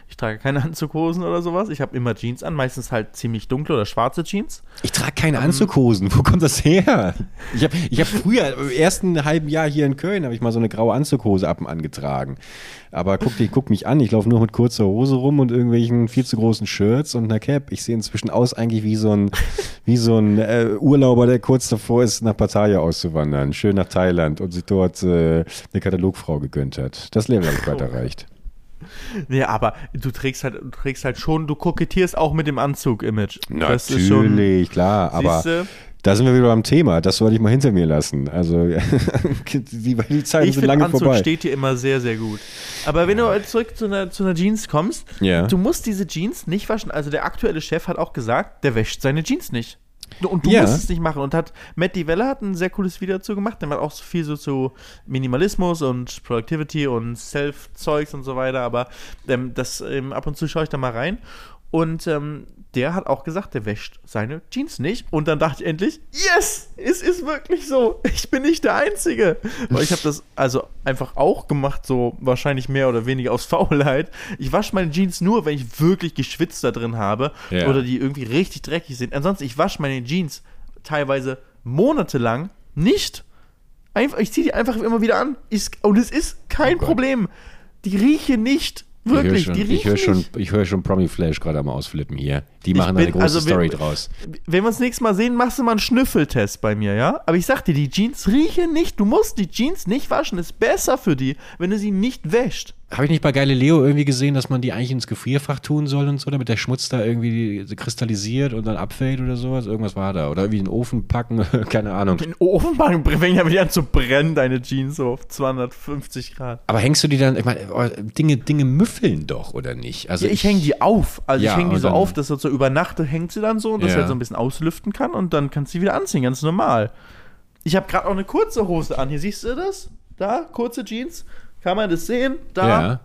Speaker 2: Ich trage keine Anzughosen oder sowas. Ich habe immer Jeans an, meistens halt ziemlich dunkle oder schwarze Jeans.
Speaker 3: Ich trage keine Anzughosen. Wo kommt das her? Ich habe ich hab früher, im ersten halben Jahr hier in Köln, habe ich mal so eine graue Anzughose ab und an getragen. Aber guck, dich, guck mich an, ich laufe nur mit kurzer Hose rum und irgendwelchen viel zu großen Shirts und einer Cap. Ich sehe inzwischen aus eigentlich wie so ein, wie so ein äh, Urlauber, der kurz davor ist, nach Pattaya auszuwandern. Schön nach Thailand und sich dort äh, eine Katalogfrau gegönnt hat. Das Level habe ich bald erreicht.
Speaker 2: Nee, aber du trägst halt, du trägst halt schon, du kokettierst auch mit dem Anzug-Image. Das ist
Speaker 3: Natürlich, klar, aber
Speaker 2: Siehste?
Speaker 3: da sind wir wieder beim Thema. Das sollte ich mal hinter mir lassen. Also die, die Zeiten
Speaker 2: Ich
Speaker 3: sind lange
Speaker 2: Anzug
Speaker 3: vorbei.
Speaker 2: steht dir immer sehr, sehr gut. Aber wenn du zurück zu einer, zu einer Jeans kommst,
Speaker 3: Ja.
Speaker 2: du musst diese Jeans nicht waschen. Also der aktuelle Chef hat auch gesagt, der wäscht seine Jeans nicht. Und du
Speaker 3: Ja.
Speaker 2: musst es nicht machen. Und hat Matt DiVella hat ein sehr cooles Video dazu gemacht. Der macht auch so viel so zu Minimalismus und Productivity und Self-Zeugs und so weiter. Aber ähm, das ähm, ab und zu schaue ich da mal rein. Und ähm, der hat auch gesagt, der wäscht seine Jeans nicht. Und dann dachte ich endlich, yes, es ist wirklich so. Ich bin nicht der Einzige. Weil ich habe das also einfach auch gemacht, so wahrscheinlich mehr oder weniger aus Faulheit. Ich wasche meine Jeans nur, wenn ich wirklich geschwitzt da drin habe
Speaker 3: Ja.
Speaker 2: oder die irgendwie richtig dreckig sind. Ansonsten, ich wasche meine Jeans teilweise monatelang nicht. Einfach, ich ziehe die einfach immer wieder an. Ist, und es ist kein
Speaker 3: Oh.
Speaker 2: Problem. Die riechen nicht. Wirklich,
Speaker 3: ich höre
Speaker 2: die
Speaker 3: schon,
Speaker 2: riechen
Speaker 3: ich höre schon,
Speaker 2: nicht.
Speaker 3: ich höre schon Promi Flash gerade am Ausflippen hier. Die
Speaker 2: Ich
Speaker 3: machen da eine
Speaker 2: bin-
Speaker 3: große
Speaker 2: also
Speaker 3: Story draus.
Speaker 2: Wenn wir uns nächstes Mal sehen, machst du mal einen Schnüffeltest bei mir, ja? Aber ich sag dir, die Jeans riechen nicht. Du musst die Jeans nicht waschen. Ist besser für die, wenn du sie nicht wäscht.
Speaker 3: Habe ich nicht bei Galileo irgendwie gesehen, dass man die eigentlich ins Gefrierfach tun soll und so, damit der Schmutz da irgendwie kristallisiert und dann abfällt oder sowas? Irgendwas war da. Oder irgendwie in den Ofen packen, keine Ahnung.
Speaker 2: In den Ofen packen, fängt ja wieder an zu brennen, deine Jeans so auf 250 Grad.
Speaker 3: Aber hängst du die dann, ich meine, oh, Dinge, Dinge müffeln doch, oder nicht? Also
Speaker 2: Ja, ich hänge die auf. Also
Speaker 3: Ja,
Speaker 2: ich hänge die so auf, dass so über Nacht hängt sie dann so und dass
Speaker 3: Ja.
Speaker 2: sie halt so ein bisschen auslüften kann und dann kannst du sie wieder anziehen, ganz normal. Ich habe gerade auch eine kurze Hose an. Hier siehst du das? Da, kurze Jeans. Kann man das sehen? Da.
Speaker 3: Ja.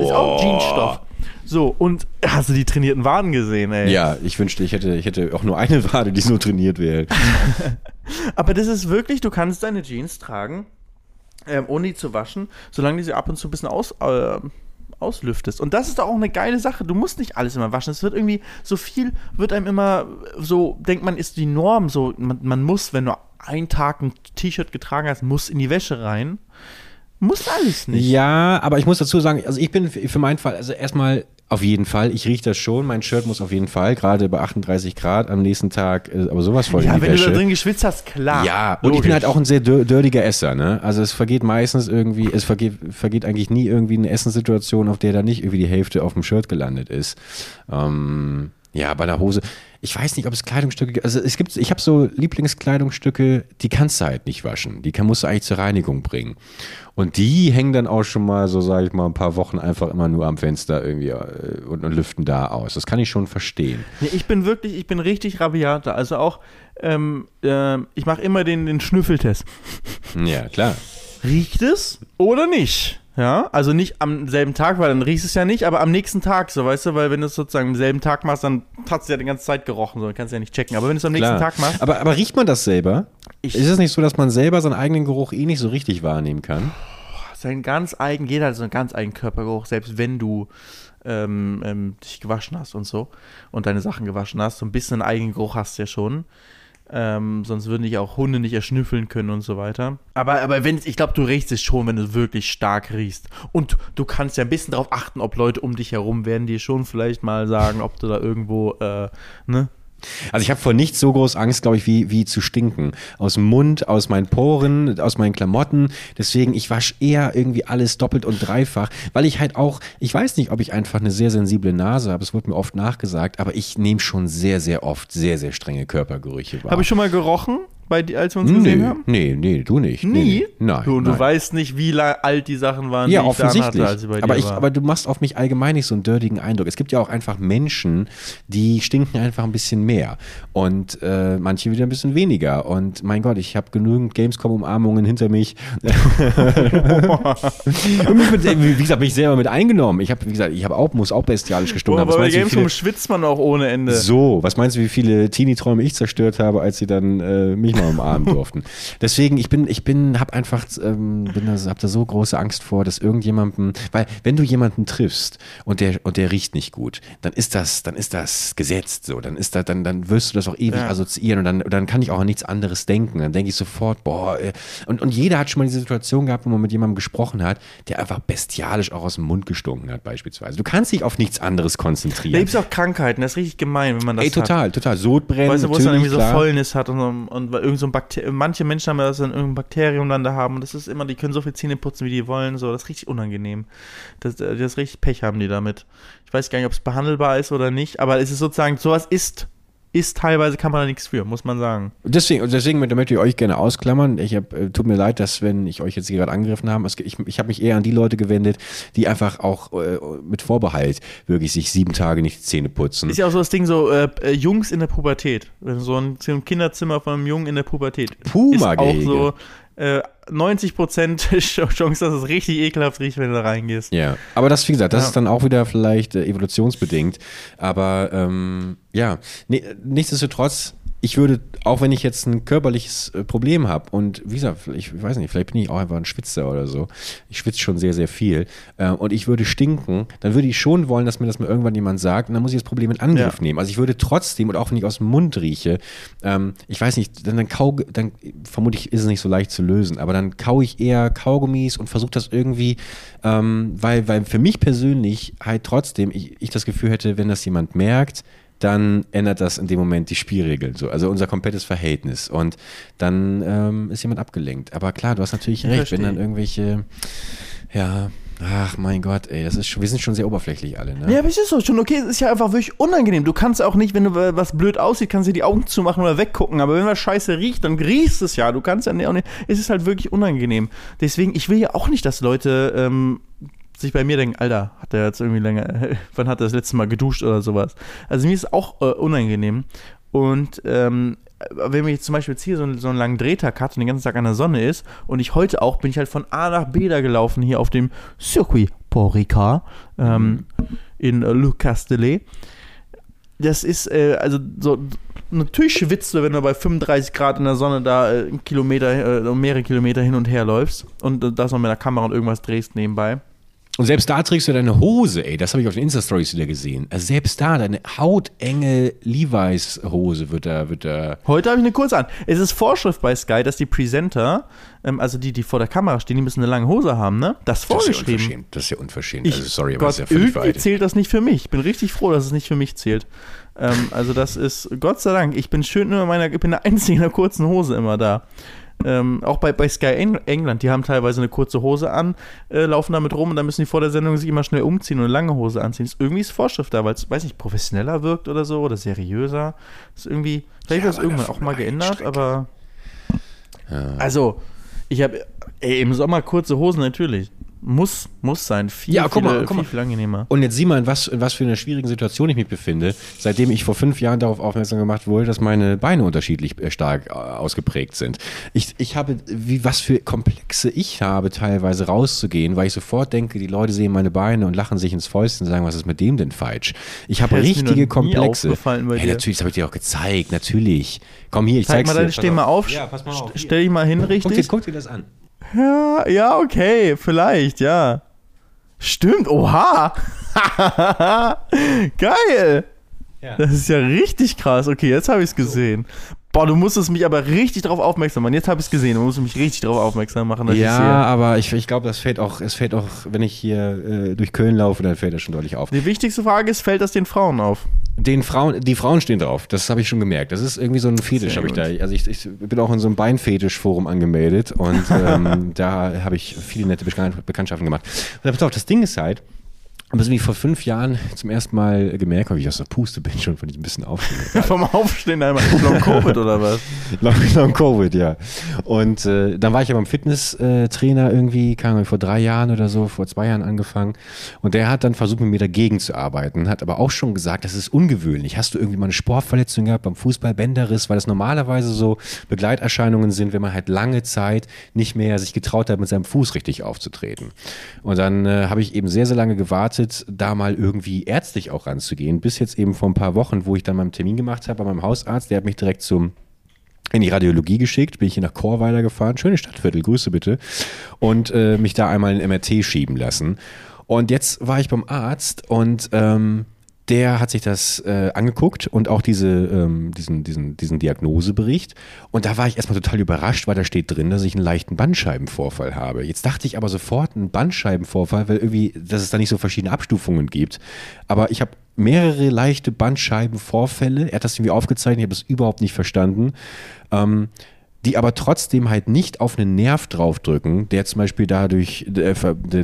Speaker 2: Ist auch Jeansstoff. So, und hast du die trainierten Waden gesehen, ey?
Speaker 3: Ja, ich wünschte, ich hätte, ich hätte auch nur eine Wade, die so trainiert wäre.
Speaker 2: Aber das ist wirklich, du kannst deine Jeans tragen, ähm, ohne die zu waschen, solange du sie ab und zu ein bisschen aus, äh, auslüftest. Und das ist doch auch eine geile Sache. Du musst nicht alles immer waschen. Es wird irgendwie, so viel wird einem immer so, denkt man, ist die Norm. So, man, man muss, wenn du einen Tag ein T-Shirt getragen hast, muss in die Wäsche rein. Muss alles nicht.
Speaker 3: Ja, aber ich muss dazu sagen, also ich bin für meinen Fall, also erstmal auf jeden Fall, ich rieche das schon, mein Shirt muss auf jeden Fall, gerade bei 38 Grad am nächsten Tag, äh, aber sowas voll
Speaker 2: Ja,
Speaker 3: in die
Speaker 2: wenn
Speaker 3: Wäsche.
Speaker 2: du da drin geschwitzt hast, klar.
Speaker 3: Ja, und ich bin
Speaker 2: Logisch.
Speaker 3: halt auch ein sehr dördiger Esser, ne? Also es vergeht meistens irgendwie, es vergeht, vergeht eigentlich nie irgendwie eine Essenssituation, auf der da nicht irgendwie die Hälfte auf dem Shirt gelandet ist. Ähm, ja, bei der Hose, ich weiß nicht, ob es Kleidungsstücke gibt. Also es gibt, ich habe so Lieblingskleidungsstücke, die kannst du halt nicht waschen. Die kann, musst du eigentlich zur Reinigung bringen. Und die hängen dann auch schon mal, so sage ich mal, ein paar Wochen einfach immer nur am Fenster irgendwie äh, und, und lüften da aus. Das kann ich schon verstehen.
Speaker 2: Nee, ich bin wirklich, ich bin richtig rabiater. Also auch, ähm, ähm, ich mache immer den, den Schnüffeltest.
Speaker 3: Ja, klar.
Speaker 2: Riecht es oder nicht? Ja, also nicht am selben Tag, weil dann riechst es ja nicht, aber am nächsten Tag, so weißt du, weil wenn du es sozusagen am selben Tag machst, dann hat es ja die ganze Zeit gerochen, so dann kannst du ja nicht checken. Aber wenn du es am nächsten
Speaker 3: Klar.
Speaker 2: Tag machst,
Speaker 3: Aber, aber riecht man das selber?
Speaker 2: Ich-
Speaker 3: ist es nicht so, dass man selber seinen eigenen Geruch eh nicht so richtig wahrnehmen kann?
Speaker 2: sein ganz eigen, jeder hat so einen ganz eigenen Körpergeruch, selbst wenn du ähm, ähm, dich gewaschen hast und so und deine Sachen gewaschen hast, so ein bisschen einen eigenen Geruch hast du ja schon. Ähm, sonst würden dich auch Hunde nicht erschnüffeln können und so weiter. Aber, aber wenn, ich glaube, du riechst es schon, wenn du wirklich stark riechst. Und du kannst ja ein bisschen darauf achten, ob Leute um dich herum werden dir schon vielleicht mal sagen, ob du da irgendwo, äh, ne?
Speaker 3: Also ich habe vor nichts so groß Angst, glaube ich, wie, wie zu stinken. Aus dem Mund, aus meinen Poren, aus meinen Klamotten. Deswegen, ich wasche eher irgendwie alles doppelt und dreifach, weil ich halt auch, ich weiß nicht, ob ich einfach eine sehr sensible Nase habe, es wurde mir oft nachgesagt, aber ich nehme schon sehr, sehr oft sehr, sehr strenge Körpergerüche wahr.
Speaker 2: Habe ich schon mal gerochen, bei, dir, als wir uns gesehen
Speaker 3: nee,
Speaker 2: haben?
Speaker 3: nee, nee, du nicht. Nee,
Speaker 2: Nie?
Speaker 3: nee. Nein.
Speaker 2: Du, und du
Speaker 3: nein.
Speaker 2: weißt nicht, wie alt die Sachen waren,
Speaker 3: Ja,
Speaker 2: die ich
Speaker 3: offensichtlich.
Speaker 2: hatte, als sie bei
Speaker 3: aber,
Speaker 2: dir
Speaker 3: ich,
Speaker 2: waren.
Speaker 3: aber du machst auf mich allgemein nicht so einen dirtigen Eindruck. Es gibt ja auch einfach Menschen, die stinken einfach ein bisschen mehr und äh, manche wieder ein bisschen weniger. Und mein Gott, ich habe genügend Gamescom-Umarmungen hinter mich. und mich mit, wie gesagt, bin ich selber mit eingenommen. Ich habe, wie gesagt, ich habe auch, muss auch bestialisch gestunken haben.
Speaker 2: Aber bei Gamescom
Speaker 3: viele-
Speaker 2: schwitzt man auch ohne Ende.
Speaker 3: so, was meinst du, wie viele Teenie-Träume ich zerstört habe, als sie dann äh, mich mal umarmen durften? Deswegen, ich bin, ich bin, hab einfach, ähm, bin da, hab da so große Angst vor, dass irgendjemandem, weil wenn du jemanden triffst und der und der riecht nicht gut, dann ist das, dann ist das gesetzt, so, dann ist das, dann, dann wirst du das auch ewig
Speaker 2: Ja.
Speaker 3: assoziieren und dann, dann kann ich auch an nichts anderes denken. Dann denke ich sofort, boah, äh, und, und jeder hat schon mal diese Situation gehabt, wo man mit jemandem gesprochen hat, der einfach bestialisch auch aus dem Mund gestunken hat, beispielsweise. Du kannst dich auf nichts anderes konzentrieren.
Speaker 2: Da gibt es auch Krankheiten, das ist richtig gemein, wenn man das
Speaker 3: Ey, total, total. Sodbrennen,
Speaker 2: hat. Weißt du, wo es dann irgendwie
Speaker 3: natürlich,
Speaker 2: so
Speaker 3: klar.
Speaker 2: Fäulnis hat und, und weil irgend so ein Bakterium, manche Menschen haben das dann irgendein Bakterium dann da haben und das ist immer, die können so viel Zähne putzen, wie die wollen, so, das ist richtig unangenehm. Das, äh, das ist richtig Pech haben die damit. Ich weiß gar nicht, ob es behandelbar ist oder nicht, aber es ist sozusagen, sowas ist, ist teilweise, kann man da nichts für, muss man sagen.
Speaker 3: Deswegen, deswegen möchte ich euch gerne ausklammern. Ich hab, äh, tut mir leid, dass wenn ich euch jetzt gerade angegriffen habe, ich, ich habe mich eher an die Leute gewendet, die einfach auch äh, mit Vorbehalt wirklich sich sieben Tage nicht die Zähne putzen.
Speaker 2: Ist ja auch so das Ding so, äh, äh, Jungs in der Pubertät. So ein, so ein Kinderzimmer von einem Jungen in der Pubertät.
Speaker 3: Puma
Speaker 2: Ist auch so äh, 90% Chance, dass es richtig ekelhaft riecht, wenn du da reingehst.
Speaker 3: Ja, aber das, wie gesagt, das
Speaker 2: Ja.
Speaker 3: ist dann auch wieder vielleicht äh, evolutionsbedingt. Aber ähm, ja, nee, nichtsdestotrotz, ich würde, auch wenn ich jetzt ein körperliches äh, Problem habe und wie gesagt, ich, ich weiß nicht, vielleicht bin ich auch einfach ein Schwitzer oder so. Ich schwitze schon sehr, sehr viel äh, und ich würde stinken, dann würde ich schon wollen, dass mir das mal irgendwann jemand sagt und dann muss ich das Problem in Angriff
Speaker 2: Ja.
Speaker 3: nehmen. Also ich würde trotzdem, und auch wenn ich aus dem Mund rieche, ähm, ich weiß nicht, dann, dann kau, dann vermutlich ist es nicht so leicht zu lösen, aber dann kau ich eher Kaugummis und versuche das irgendwie, ähm, weil, weil für mich persönlich halt trotzdem ich, ich das Gefühl hätte, wenn das jemand merkt, dann ändert das in dem Moment die Spielregeln, so, also unser komplettes Verhältnis. Und dann ähm, ist jemand abgelenkt. Aber klar, du hast natürlich recht, wenn
Speaker 2: verstehe.
Speaker 3: dann irgendwelche, ja, ach mein Gott, ey, das ist schon, wir sind schon sehr oberflächlich alle, ne?
Speaker 2: Ja, aber es ist so schon okay. Es ist ja einfach wirklich unangenehm. Du kannst auch nicht, wenn du was blöd aussieht, kannst du dir die Augen zumachen oder weggucken. Aber wenn was scheiße riecht, dann riechst es ja. Du kannst ja nicht, auch nicht. Es ist halt wirklich unangenehm. Deswegen, ich will ja auch nicht, dass Leute ähm, sich bei mir denken, Alter, hat der jetzt irgendwie länger, wann hat er das letzte Mal geduscht oder sowas. Also mir ist auch äh, unangenehm. Und ähm, wenn jetzt zum Beispiel jetzt hier so, einen- so einen langen Drehtag hat und den ganzen Tag an der Sonne ist und ich heute auch bin ich halt von A nach B da gelaufen hier auf dem Circuit Port Ricard ähm, in äh, Le Castellet. Das ist, äh, also so, natürlich schwitzt du, wenn du bei 35 Grad in der Sonne da äh, Kilometer, äh, mehrere Kilometer hin und her läufst und äh, das noch mit der Kamera und irgendwas drehst nebenbei.
Speaker 3: Und selbst da trägst du deine Hose, ey, das habe ich auf den Insta-Stories wieder gesehen. Also selbst da, deine hautenge Levi's-Hose wird da, wird da.
Speaker 2: Heute habe ich eine kurze an. Es ist Vorschrift bei Sky, dass die Presenter, ähm, also die, die vor der Kamera stehen, die müssen eine lange Hose haben, ne? Das ist
Speaker 3: Das ist ja
Speaker 2: vorgeschrieben.
Speaker 3: unverschämt. Das ist ja unverschämt.
Speaker 2: Ich,
Speaker 3: also sorry, aber
Speaker 2: Gott,
Speaker 3: das ist ja völlig
Speaker 2: irgendwie
Speaker 3: weit.
Speaker 2: zählt das nicht für mich. Ich bin richtig froh, dass es nicht für mich zählt. Ähm, also das ist, Gott sei Dank, ich bin schön nur in meiner, ich bin der Einzige in der kurzen Hose immer da. Ähm, auch bei, bei Sky Eng England, die haben teilweise eine kurze Hose an, äh, laufen damit rum und dann müssen die vor der Sendung sich immer schnell umziehen und eine lange Hose anziehen. Ist irgendwie ist Vorschrift da, weil es, weiß nicht, professioneller wirkt oder so oder seriöser. Ist irgendwie, vielleicht
Speaker 3: Ja,
Speaker 2: wird es irgendwann auch mal geändert,
Speaker 3: Strecke.
Speaker 2: aber also, ich habe, ey, im Sommer kurze Hosen natürlich. Muss, muss sein. Viel,
Speaker 3: Ja, guck mal,
Speaker 2: viel,
Speaker 3: guck
Speaker 2: viel,
Speaker 3: mal.
Speaker 2: viel angenehmer.
Speaker 3: Und jetzt sieh mal, in was, in was für einer schwierigen Situation ich mich befinde, seitdem ich vor fünf Jahren darauf aufmerksam gemacht wurde, dass meine Beine unterschiedlich äh, stark äh, ausgeprägt sind. Ich, ich habe, wie, was für Komplexe ich habe, teilweise rauszugehen, weil ich sofort denke, die Leute sehen meine Beine und lachen sich ins Fäustchen und sagen, was ist mit dem denn falsch? Ich habe
Speaker 2: Das
Speaker 3: richtige
Speaker 2: nie
Speaker 3: Komplexe. Hey,
Speaker 2: dir.
Speaker 3: natürlich, das habe ich dir auch gezeigt, natürlich. Komm hier, ich
Speaker 2: Zeig
Speaker 3: zeig's
Speaker 2: mal
Speaker 3: dir.
Speaker 2: deine, steh mal auf.
Speaker 3: Ja, pass mal auf.
Speaker 2: Stell dich mal hin,
Speaker 3: Guck dir,
Speaker 2: richtig.
Speaker 3: guck dir das an.
Speaker 2: Ja, ja, okay, vielleicht, ja. Stimmt, oha. Geil.
Speaker 3: Ja.
Speaker 2: Das ist ja richtig krass. Okay, jetzt habe ich es gesehen. Boah, du musstest mich aber richtig darauf aufmerksam machen. Jetzt habe ich es gesehen. Du musst mich richtig darauf aufmerksam machen.
Speaker 3: Ja, aber ich, ich glaube, das fällt auch, es fällt auch, wenn ich hier äh, durch Köln laufe, dann fällt das schon deutlich auf.
Speaker 2: Die wichtigste Frage ist, fällt das den Frauen auf?
Speaker 3: Den Frauen, die Frauen stehen drauf, das habe ich schon gemerkt. Das ist irgendwie so ein Fetisch, habe ich da. Also ich, ich bin auch in so einem Beinfetisch-Forum angemeldet und ähm, da habe ich viele nette Bekan- Bekanntschaften gemacht. Und pass auf, das Ding ist halt, aber so wie vor fünf Jahren zum ersten Mal gemerkt habe, wie ich aus der Puste bin, schon von diesem bisschen Aufstehen.
Speaker 2: Vom Aufstehen einmal. Long Covid oder was?
Speaker 3: Long, long Covid, ja. Und äh, dann war ich ja beim Fitnesstrainer irgendwie, Ahnung, vor drei Jahren oder so, vor zwei Jahren angefangen. Und der hat dann versucht, mit mir dagegen zu arbeiten, hat aber auch schon gesagt, das ist ungewöhnlich. Hast du irgendwie mal eine Sportverletzung gehabt beim Fußball, Bänderriss, weil das normalerweise so Begleiterscheinungen sind, wenn man halt lange Zeit nicht mehr sich getraut hat, mit seinem Fuß richtig aufzutreten. Und dann äh, habe ich eben sehr, sehr lange gewartet, da mal irgendwie ärztlich auch ranzugehen, bis jetzt eben vor ein paar Wochen, wo ich dann meinen Termin gemacht habe bei meinem Hausarzt, der hat mich direkt zum in die Radiologie geschickt, bin ich hier nach Chorweiler gefahren, schönes Stadtviertel, Grüße bitte, und äh, mich da einmal in MRT schieben lassen. Und jetzt war ich beim Arzt und ähm, der hat sich das äh, angeguckt und auch diese, ähm, diesen, diesen, diesen Diagnosebericht. Und da war ich erstmal total überrascht, weil da steht drin, dass ich einen leichten Bandscheibenvorfall habe. Jetzt dachte ich aber sofort einen Bandscheibenvorfall, weil irgendwie, dass es da nicht so verschiedene Abstufungen gibt. Aber ich habe mehrere leichte Bandscheibenvorfälle. Er hat das irgendwie aufgezeichnet, ich habe es überhaupt nicht verstanden. Ähm, die aber trotzdem halt nicht auf einen Nerv draufdrücken, der zum Beispiel dadurch äh,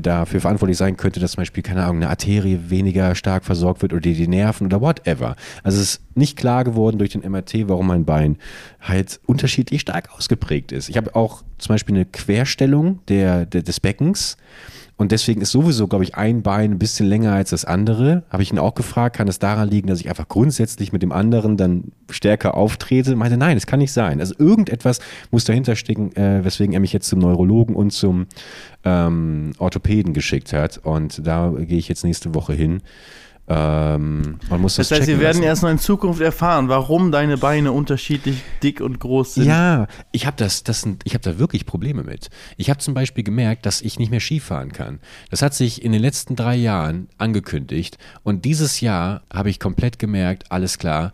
Speaker 3: dafür verantwortlich sein könnte, dass zum Beispiel, keine Ahnung, eine Arterie weniger stark versorgt wird oder die, die Nerven oder whatever. Also es ist nicht klar geworden durch den MRT, warum mein Bein halt unterschiedlich stark ausgeprägt ist. Ich habe auch zum Beispiel eine Querstellung der, der, des Beckens. Und deswegen ist sowieso, glaube ich, ein Bein ein bisschen länger als das andere. Habe ich ihn auch gefragt, kann es daran liegen, dass ich einfach grundsätzlich mit dem anderen dann stärker auftrete? Meinte, nein, das kann nicht sein. Also irgendetwas muss dahinter stecken, äh, weswegen er mich jetzt zum Neurologen und zum ähm, Orthopäden geschickt hat. Und da gehe ich jetzt nächste Woche hin. Ähm, man muss das,
Speaker 2: Das heißt, wir werden
Speaker 3: lassen.
Speaker 2: erst noch in Zukunft erfahren, warum deine Beine unterschiedlich dick und groß sind.
Speaker 3: Ja, ich habe das, das sind, ich habe da wirklich Probleme mit. Ich habe zum Beispiel gemerkt, dass ich nicht mehr Skifahren kann. Das hat sich in den letzten drei Jahren angekündigt und dieses Jahr habe ich komplett gemerkt, alles klar,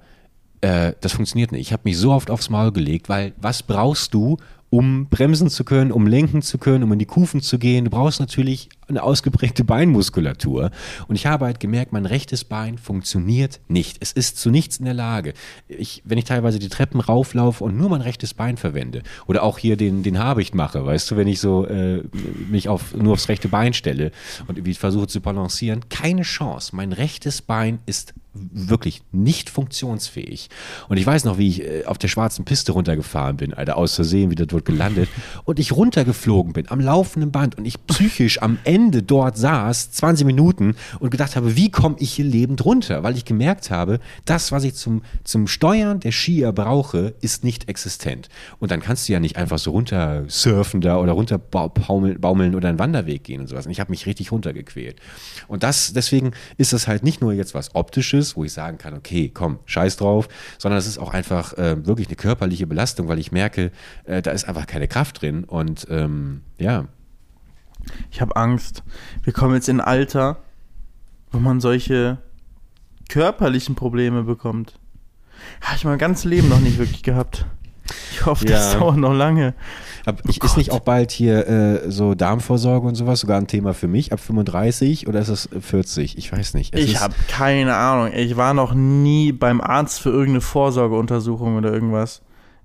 Speaker 3: äh, das funktioniert nicht. Ich habe mich so oft aufs Maul gelegt, weil was brauchst du, um bremsen zu können, um lenken zu können, um in die Kufen zu gehen? Du brauchst natürlich eine ausgeprägte Beinmuskulatur. Und ich habe halt gemerkt, mein rechtes Bein funktioniert nicht. Es ist zu nichts in der Lage. Ich, wenn ich teilweise die Treppen rauflaufe und nur mein rechtes Bein verwende oder auch hier den, den Habicht mache, weißt du, wenn ich so äh, mich auf, nur aufs rechte Bein stelle und irgendwie versuche zu balancieren, keine Chance. Mein rechtes Bein ist wirklich nicht funktionsfähig. Und ich weiß noch, wie ich äh, auf der schwarzen Piste runtergefahren bin, Alter, aus Versehen wieder dort gelandet und ich runtergeflogen bin am laufenden Band und ich psychisch am Ende dort saß, 20 Minuten und gedacht habe, wie komme ich hier lebend runter? Weil ich gemerkt habe, das, was ich zum, zum Steuern der Skier brauche, ist nicht existent. Und dann kannst du ja nicht einfach so runter surfen da oder runter baumeln, baumeln oder einen Wanderweg gehen und sowas. Und ich habe mich richtig runtergequält. Und das, deswegen ist das halt nicht nur jetzt was Optisches, wo ich sagen kann, okay, komm, scheiß drauf, sondern es ist auch einfach äh, wirklich eine körperliche Belastung, weil ich merke, äh, da ist einfach keine Kraft drin. Und ähm, ja,
Speaker 2: Ich habe Angst. Wir kommen jetzt in ein Alter, wo man solche körperlichen Probleme bekommt. Habe ich mein ganzes Leben noch nicht wirklich gehabt. Ich hoffe, das
Speaker 3: Ja.
Speaker 2: dauert noch lange.
Speaker 3: Aber ich, ist nicht auch bald hier äh, so Darmvorsorge und sowas sogar ein Thema für mich ab 35 oder ist es 40? Ich weiß nicht. Es
Speaker 2: ich habe keine Ahnung. Ich war noch nie beim Arzt für irgendeine Vorsorgeuntersuchung oder irgendwas.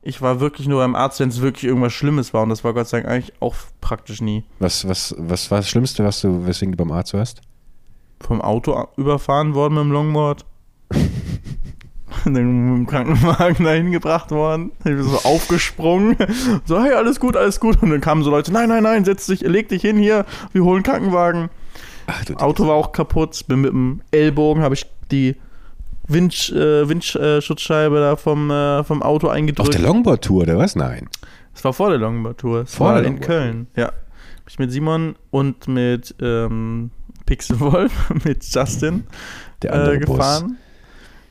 Speaker 2: Ich war wirklich nur beim Arzt, wenn es wirklich irgendwas Schlimmes war. Und das war Gott sei Dank eigentlich auch praktisch nie.
Speaker 3: Was, was, was war das Schlimmste, was du, weswegen du beim Arzt warst?
Speaker 2: Vom Auto überfahren worden mit dem Longboard. dann mit dem Krankenwagen dahin gebracht worden. Ich bin so aufgesprungen. So, hey, alles gut, alles gut. Und dann kamen so Leute, nein, nein, nein, setz dich, leg dich hin hier, wir holen Krankenwagen.
Speaker 3: Ach,
Speaker 2: Auto war auch kaputt. Bin mit dem Ellbogen, habe ich die Wind, äh, Windschutzscheibe da vom, äh, vom Auto
Speaker 3: Auf
Speaker 2: eingedrückt.
Speaker 3: der Longboard-Tour oder was? Nein.
Speaker 2: Das war vor der Longboard-Tour. Das
Speaker 3: Vor
Speaker 2: war in. Köln. Ja. Hab ich mit Simon und mit ähm, Pixelwolf, mit Justin äh,
Speaker 3: Boss.
Speaker 2: gefahren.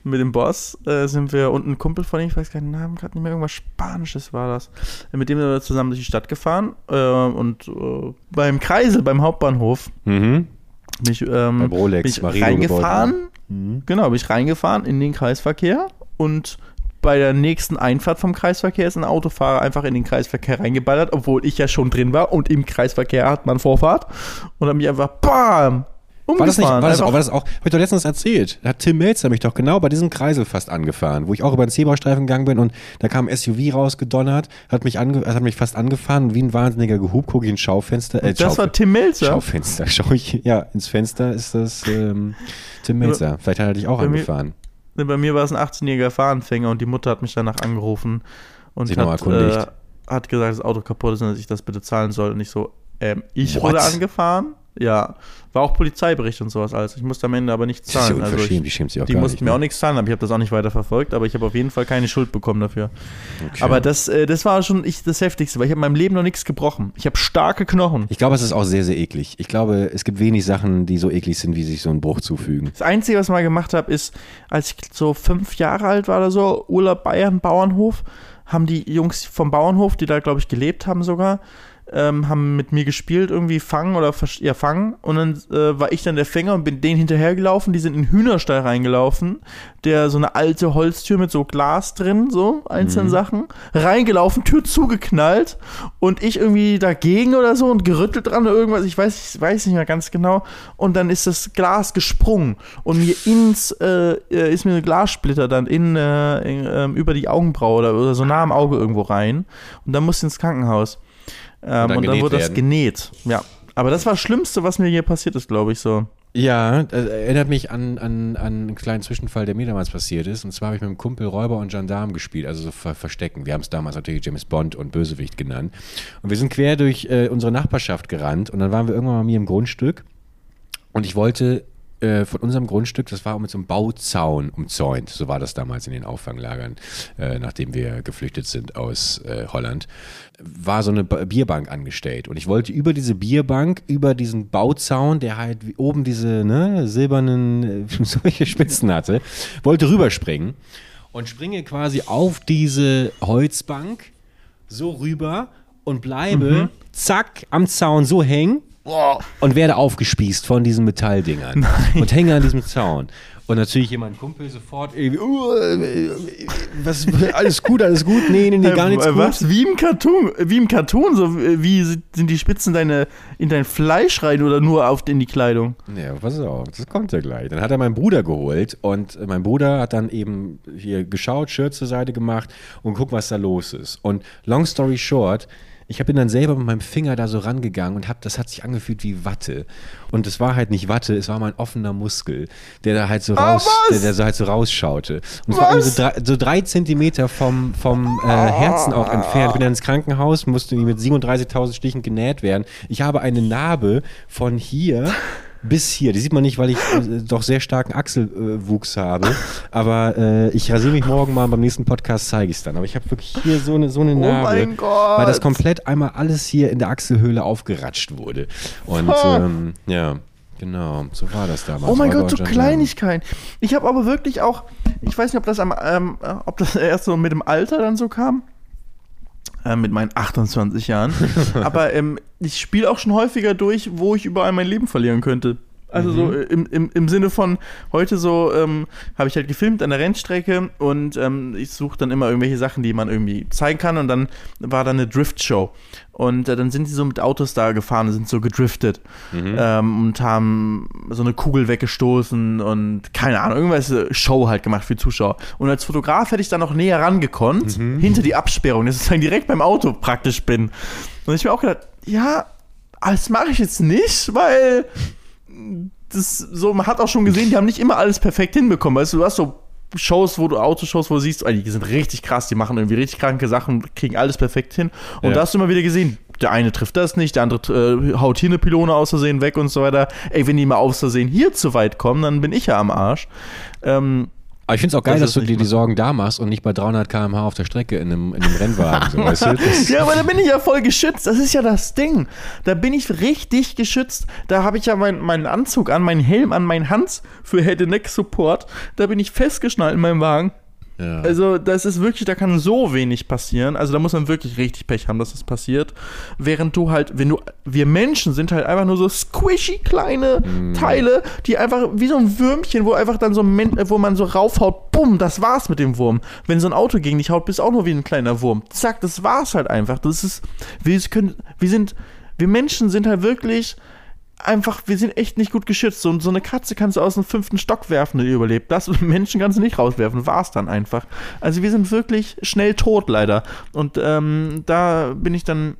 Speaker 2: Mit dem Boss äh, sind wir und ein Kumpel von ihm, ich weiß gar nicht den Namen, gerade nicht mehr, irgendwas Spanisches war das. Mit dem sind wir zusammen durch die Stadt gefahren äh, und äh, beim Kreisel, beim Hauptbahnhof,
Speaker 3: Mhm.
Speaker 2: Bin ich, ähm, bin ich
Speaker 3: Marino
Speaker 2: reingefahren. Genau, bin ich reingefahren in den Kreisverkehr und bei der nächsten Einfahrt vom Kreisverkehr ist ein Autofahrer einfach in den Kreisverkehr reingeballert, obwohl ich ja schon drin war und im Kreisverkehr hat man Vorfahrt und hat mich einfach BAM! Umgefahren.
Speaker 3: War das nicht, war das, auch, war das auch, hab ich doch letztens erzählt, da hat Tim Melzer mich doch genau bei diesem Kreisel fast angefahren, wo ich auch über den Zebrastreifen gegangen bin und da kam ein SUV rausgedonnert, hat mich, ange, hat mich fast angefahren, wie ein wahnsinniger gehupt, gucke ich ins Schaufenster, äh,
Speaker 2: das war
Speaker 3: Schauf-
Speaker 2: Tim Melzer.
Speaker 3: Schaufenster, schau ich, ja, ins Fenster ist das ähm, Tim Melzer, vielleicht hat er dich auch
Speaker 2: bei mir-
Speaker 3: angefahren.
Speaker 2: Ne, Bei mir war es ein 18-jähriger Fahranfänger und die Mutter hat mich danach angerufen und
Speaker 3: Sich
Speaker 2: hat, äh, hat gesagt, das Auto kaputt ist und dass ich das bitte zahlen soll. Und ich so, ähm, ich
Speaker 3: What?
Speaker 2: wurde angefahren. Ja, war auch Polizeibericht und sowas alles. Ich musste am Ende aber nichts
Speaker 3: Das ist ja
Speaker 2: zahlen. Also ich,
Speaker 3: die schämt sich auch
Speaker 2: die mussten
Speaker 3: nicht,
Speaker 2: mir
Speaker 3: ne?
Speaker 2: auch nichts zahlen, aber ich habe das auch nicht weiter verfolgt. Aber ich habe auf jeden Fall keine Schuld bekommen dafür.
Speaker 3: Okay.
Speaker 2: Aber das, äh, das war schon ich, das Heftigste, weil ich habe in meinem Leben noch nichts gebrochen. Ich habe starke Knochen.
Speaker 3: ich glaube, es ist auch sehr, sehr eklig. Ich glaube, es gibt wenig Sachen, die so eklig sind, wie sich so ein Bruch zufügen.
Speaker 2: Das Einzige, was ich mal gemacht habe, ist, als ich so fünf Jahre alt war oder so, Urlaub Bayern, Bauernhof, haben die Jungs vom Bauernhof, die da, glaube ich, gelebt haben sogar, ähm, haben mit mir gespielt, irgendwie fangen oder ja, fangen. Und dann äh, war ich dann der Fänger und bin denen hinterhergelaufen. Die sind in den Hühnerstall reingelaufen, der so eine alte Holztür mit so Glas drin, so einzelne Sachen. Reingelaufen, Tür zugeknallt und ich irgendwie dagegen oder so und gerüttelt dran oder irgendwas. Ich weiß, ich weiß nicht mehr ganz genau. Und dann ist das Glas gesprungen und mir ins, äh, äh, ist mir ein Glassplitter dann in, äh, in, ähm, über die Augenbraue oder, oder so nah am Auge irgendwo rein. Und dann musste ich ins Krankenhaus. Ähm, und dann wurde das
Speaker 3: werden.
Speaker 2: genäht. Ja. Aber das war das Schlimmste, was mir hier passiert ist, glaube ich, so.
Speaker 3: Ja, das erinnert mich an, an, an einen kleinen Zwischenfall, der mir damals passiert ist. Und zwar habe ich mit einem Kumpel Räuber und Gendarm gespielt, also so Ver Verstecken. Wir haben es damals natürlich James Bond und Bösewicht genannt. Und wir sind quer durch äh, unsere Nachbarschaft gerannt und dann waren wir irgendwann bei mir im Grundstück und ich wollte äh, von unserem Grundstück, das war mit so einem Bauzaun umzäunt, so war das damals in den Auffanglagern, äh, nachdem wir geflüchtet sind aus äh, Holland, war so eine Ba- Bierbank angestellt. Und ich wollte über diese Bierbank, über diesen Bauzaun, der halt wie oben diese ne, silbernen, äh, solche Spitzen hatte, wollte rüberspringen und springe quasi auf diese Holzbank so rüber und bleibe zack am Zaun so hängen und werde aufgespießt von diesen Metalldingern und hänge an diesem Zaun. Und natürlich jemand Kumpel sofort irgendwie, "Uh, äh, was, alles gut, alles gut, nee, nee, nee, gar nichts
Speaker 2: Äh,
Speaker 3: gut.
Speaker 2: Was? Wie im Cartoon? Wie im Cartoon? So, äh, wie sind die Spitzen deine, in dein Fleisch rein oder nur auf in die Kleidung?
Speaker 3: Ja, pass auf, das kommt ja gleich. Dann hat er meinen Bruder geholt und mein Bruder hat dann eben hier geschaut, Shirt zur Seite gemacht und guckt, was da los ist. Und long story short, ich habe ihn dann selber mit meinem Finger da so rangegangen und hab, das hat sich angefühlt wie Watte. Und es war halt nicht Watte, es war mein offener Muskel, der da halt so raus,
Speaker 2: was?
Speaker 3: der, der so halt so rausschaute. Und es war so drei, so drei Zentimeter vom, vom äh, Herzen auch entfernt. Ich bin dann ins Krankenhaus, musste mit 37.000 Stichen genäht werden. Ich habe eine Narbe von hier bis hier. Die sieht man nicht, weil ich äh, doch sehr starken Achselwuchs habe. Aber äh, ich rasiere mich morgen mal beim nächsten Podcast, zeige ich es dann. Aber ich habe wirklich hier so eine, so eine Narbe.
Speaker 2: mein Gott.
Speaker 3: Weil das komplett einmal alles hier in der Achselhöhle aufgeratscht wurde. Und ähm, ja, genau, so war das damals.
Speaker 2: Oh mein Gott, so. Kleinigkeiten. Ich habe aber wirklich auch, ich weiß nicht, ob das, am, ähm, äh, ob das erst so mit dem Alter dann so kam. Äh, mit meinen 28 Jahren. aber ähm, ich spiele auch schon häufiger durch, wo ich überall mein Leben verlieren könnte. Also so äh, im, im, im Sinne von heute so ähm, habe ich halt gefilmt an der Rennstrecke und ähm, ich suche dann immer irgendwelche Sachen, die man irgendwie zeigen kann und dann war da eine Drift-Show und äh, dann sind sie so mit Autos da gefahren, sind so gedriftet ähm, und haben so eine Kugel weggestoßen und keine Ahnung, irgendwas äh, Show halt gemacht für Zuschauer. Und als Fotograf hätte ich dann noch näher rangekonnt, hinter die Absperrung, dass ich dann direkt beim Auto praktisch bin. Und ich mir auch gedacht, ja, das mache ich jetzt nicht, weil das so, man hat auch schon gesehen, die haben nicht immer alles perfekt hinbekommen. Weißt du, du hast so Shows, wo du Autoshows, wo du siehst, oh, die sind richtig krass, die machen irgendwie richtig kranke Sachen, kriegen alles perfekt hin. Und
Speaker 3: Ja.
Speaker 2: da hast du immer wieder gesehen, der eine trifft das nicht, der andere äh, haut hier eine Pylone aus Versehen weg und so weiter. Ey, wenn die mal aus Versehen hier zu weit kommen, dann bin ich ja am Arsch. Ähm,
Speaker 3: Aber ich finde es auch geil,
Speaker 2: Das
Speaker 3: dass du dir die Sorgen da machst und nicht bei 300 km/h auf der Strecke in einem, in einem Rennwagen. So, weißt du?
Speaker 2: Ja, aber da bin ich ja voll geschützt. Das ist ja das Ding. Da bin ich richtig geschützt. Da habe ich ja mein, meinen Anzug an, meinen Helm an, meinen Hans für Head-and-Neck-Support. Da bin ich festgeschnallt in meinem Wagen.
Speaker 3: Ja.
Speaker 2: Also, das ist wirklich, da kann so wenig passieren. Also, da muss man wirklich richtig Pech haben, dass das passiert. Während du halt, wenn du, wir Menschen sind halt einfach nur so squishy kleine Teile, die einfach wie so ein Würmchen, wo einfach dann so, wo man so raufhaut, bumm, das war's mit dem Wurm. Wenn so ein Auto gegen dich haut, bist du auch nur wie ein kleiner Wurm. Zack, das war's halt einfach. Das ist, wir können, wir sind, wir Menschen sind halt wirklich einfach, wir sind echt nicht gut geschützt. So, so eine Katze kannst du aus dem fünften Stock werfen, die überlebt. Das Menschen kannst du nicht rauswerfen, war's dann einfach. Also wir sind wirklich schnell tot, leider. Und ähm, da bin ich dann,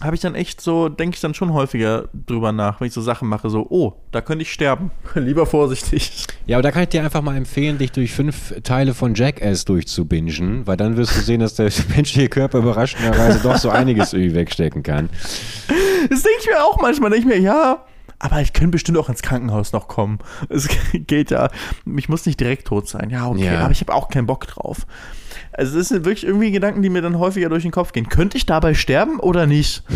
Speaker 2: habe ich dann echt so, denke ich dann schon häufiger drüber nach, wenn ich so Sachen mache, so, oh, da könnte ich sterben. Lieber vorsichtig.
Speaker 3: Ja, aber da kann ich dir einfach mal empfehlen, dich durch fünf Teile von Jackass durchzubingen, weil dann wirst du sehen, dass der menschliche Körper überraschenderweise doch so einiges irgendwie wegstecken kann.
Speaker 2: Das denke ich mir auch manchmal, denke ich mir, ja, aber ich könnte bestimmt auch ins Krankenhaus noch kommen. Es geht ja, ich muss nicht direkt tot sein. Ja, okay,
Speaker 3: Ja.
Speaker 2: aber ich habe auch keinen Bock drauf. Also das sind wirklich irgendwie Gedanken, die mir dann häufiger durch den Kopf gehen. Könnte ich dabei sterben oder nicht?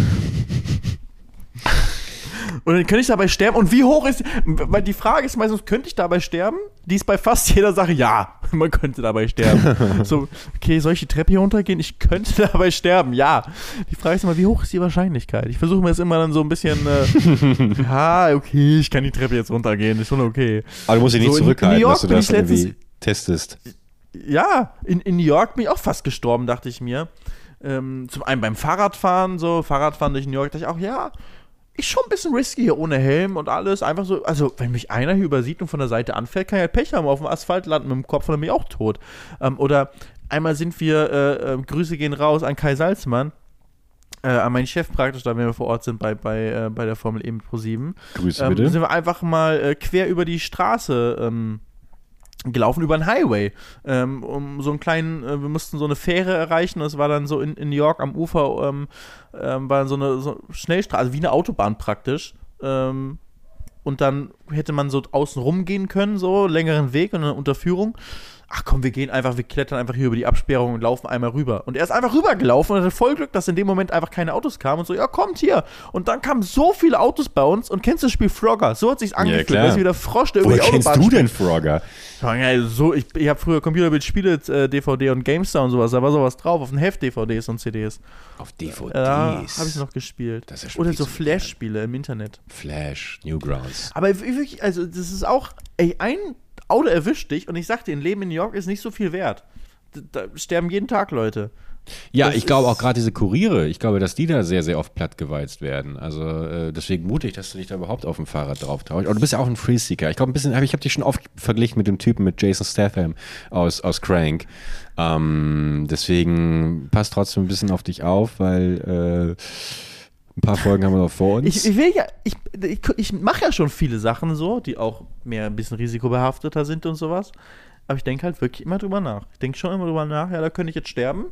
Speaker 2: Und dann könnte ich dabei sterben. Und wie hoch ist. Weil die Frage ist meistens, könnte ich dabei sterben? Die ist bei fast jeder Sache ja. Man könnte dabei sterben. so, okay, soll ich die Treppe hier runtergehen? Ich könnte dabei sterben, ja. Die Frage ist immer, wie hoch ist die Wahrscheinlichkeit? Ich versuche mir das immer dann so ein bisschen. Äh, ja, okay, ich kann die Treppe jetzt runtergehen. Ist schon okay.
Speaker 3: Aber du musst dich nicht
Speaker 2: So,
Speaker 3: zurückhalten,
Speaker 2: New York
Speaker 3: dass du
Speaker 2: bin
Speaker 3: das irgendwie testest.
Speaker 2: Ja, in, in New York bin ich auch fast gestorben, dachte ich mir. Ähm, zum einen beim Fahrradfahren, so, Fahrradfahren durch New York, dachte ich auch, ja, ist schon ein bisschen risky hier ohne Helm und alles. Einfach so, also, wenn mich einer hier übersieht und von der Seite anfällt, kann ich halt Pech haben, auf dem Asphalt landen mit dem Kopf und dann bin ich auch tot. Ähm, oder einmal sind wir, äh, äh, Grüße gehen raus an Kai Salzmann. Äh, an meinen Chef praktisch, da wenn wir vor Ort sind bei, bei, äh, bei der Formel E mit Pro 7.
Speaker 3: Grüße
Speaker 2: Ähm,
Speaker 3: bitte.
Speaker 2: sind wir einfach mal äh, quer über die Straße ähm, gelaufen, über einen Highway. Ähm, um so einen kleinen, äh, wir mussten so eine Fähre erreichen es war dann so in, in New York am Ufer, ähm, ähm, war dann so eine so Schnellstraße, also wie eine Autobahn praktisch. Ähm, und dann hätte man so außen rum gehen können, so längeren Weg und eine Unterführung. Ach komm, wir gehen einfach, wir klettern einfach hier über die Absperrung und laufen einmal rüber. Und er ist einfach rübergelaufen und hatte voll Glück, dass in dem Moment einfach keine Autos kamen und so, ja, kommt hier. Und dann kamen so viele Autos bei uns und kennst du das Spiel Frogger? So hat sich's angefühlt,
Speaker 3: klar.
Speaker 2: dass wie der Frosch, der über
Speaker 3: Woher
Speaker 2: die
Speaker 3: kennst
Speaker 2: Autobahn
Speaker 3: du denn Frogger?
Speaker 2: ja, ja, so, ich, ich habe früher Computerbild-Spiele, äh, DVD und GameStar und sowas, da war sowas drauf, auf den Heft-DVDs und CDs.
Speaker 3: Auf DVDs.
Speaker 2: Da habe ich noch gespielt.
Speaker 3: Das ist ja
Speaker 2: Oder so Flash-Spiele im Internet.
Speaker 3: Flash, Newgrounds.
Speaker 2: Aber wirklich, also das ist auch, ey, ein Auto erwischt dich und ich sag dir, ein Leben in New York ist nicht so viel wert. Da, sterben jeden Tag Leute.
Speaker 3: Ja,
Speaker 2: Das
Speaker 3: ich glaube auch gerade diese Kuriere, ich glaube, dass die da sehr, sehr oft plattgewalzt werden. Also äh, deswegen mutig, dass du dich da überhaupt auf dem Fahrrad drauf traust. Aber du bist ja auch ein Freeseeker. Ich glaube, ein bisschen, ich habe dich schon oft verglichen mit dem Typen mit Jason Statham aus, aus Crank. Ähm, deswegen passt trotzdem ein bisschen auf dich auf, weil äh, ein paar Folgen haben wir noch vor uns.
Speaker 2: Ich, ich will ja, ich, ich, ich mache ja schon viele Sachen so, die auch mehr ein bisschen risikobehafteter sind und sowas. Aber ich denke halt wirklich immer drüber nach. Ich denke schon immer drüber nach, ja, da könnte ich jetzt sterben.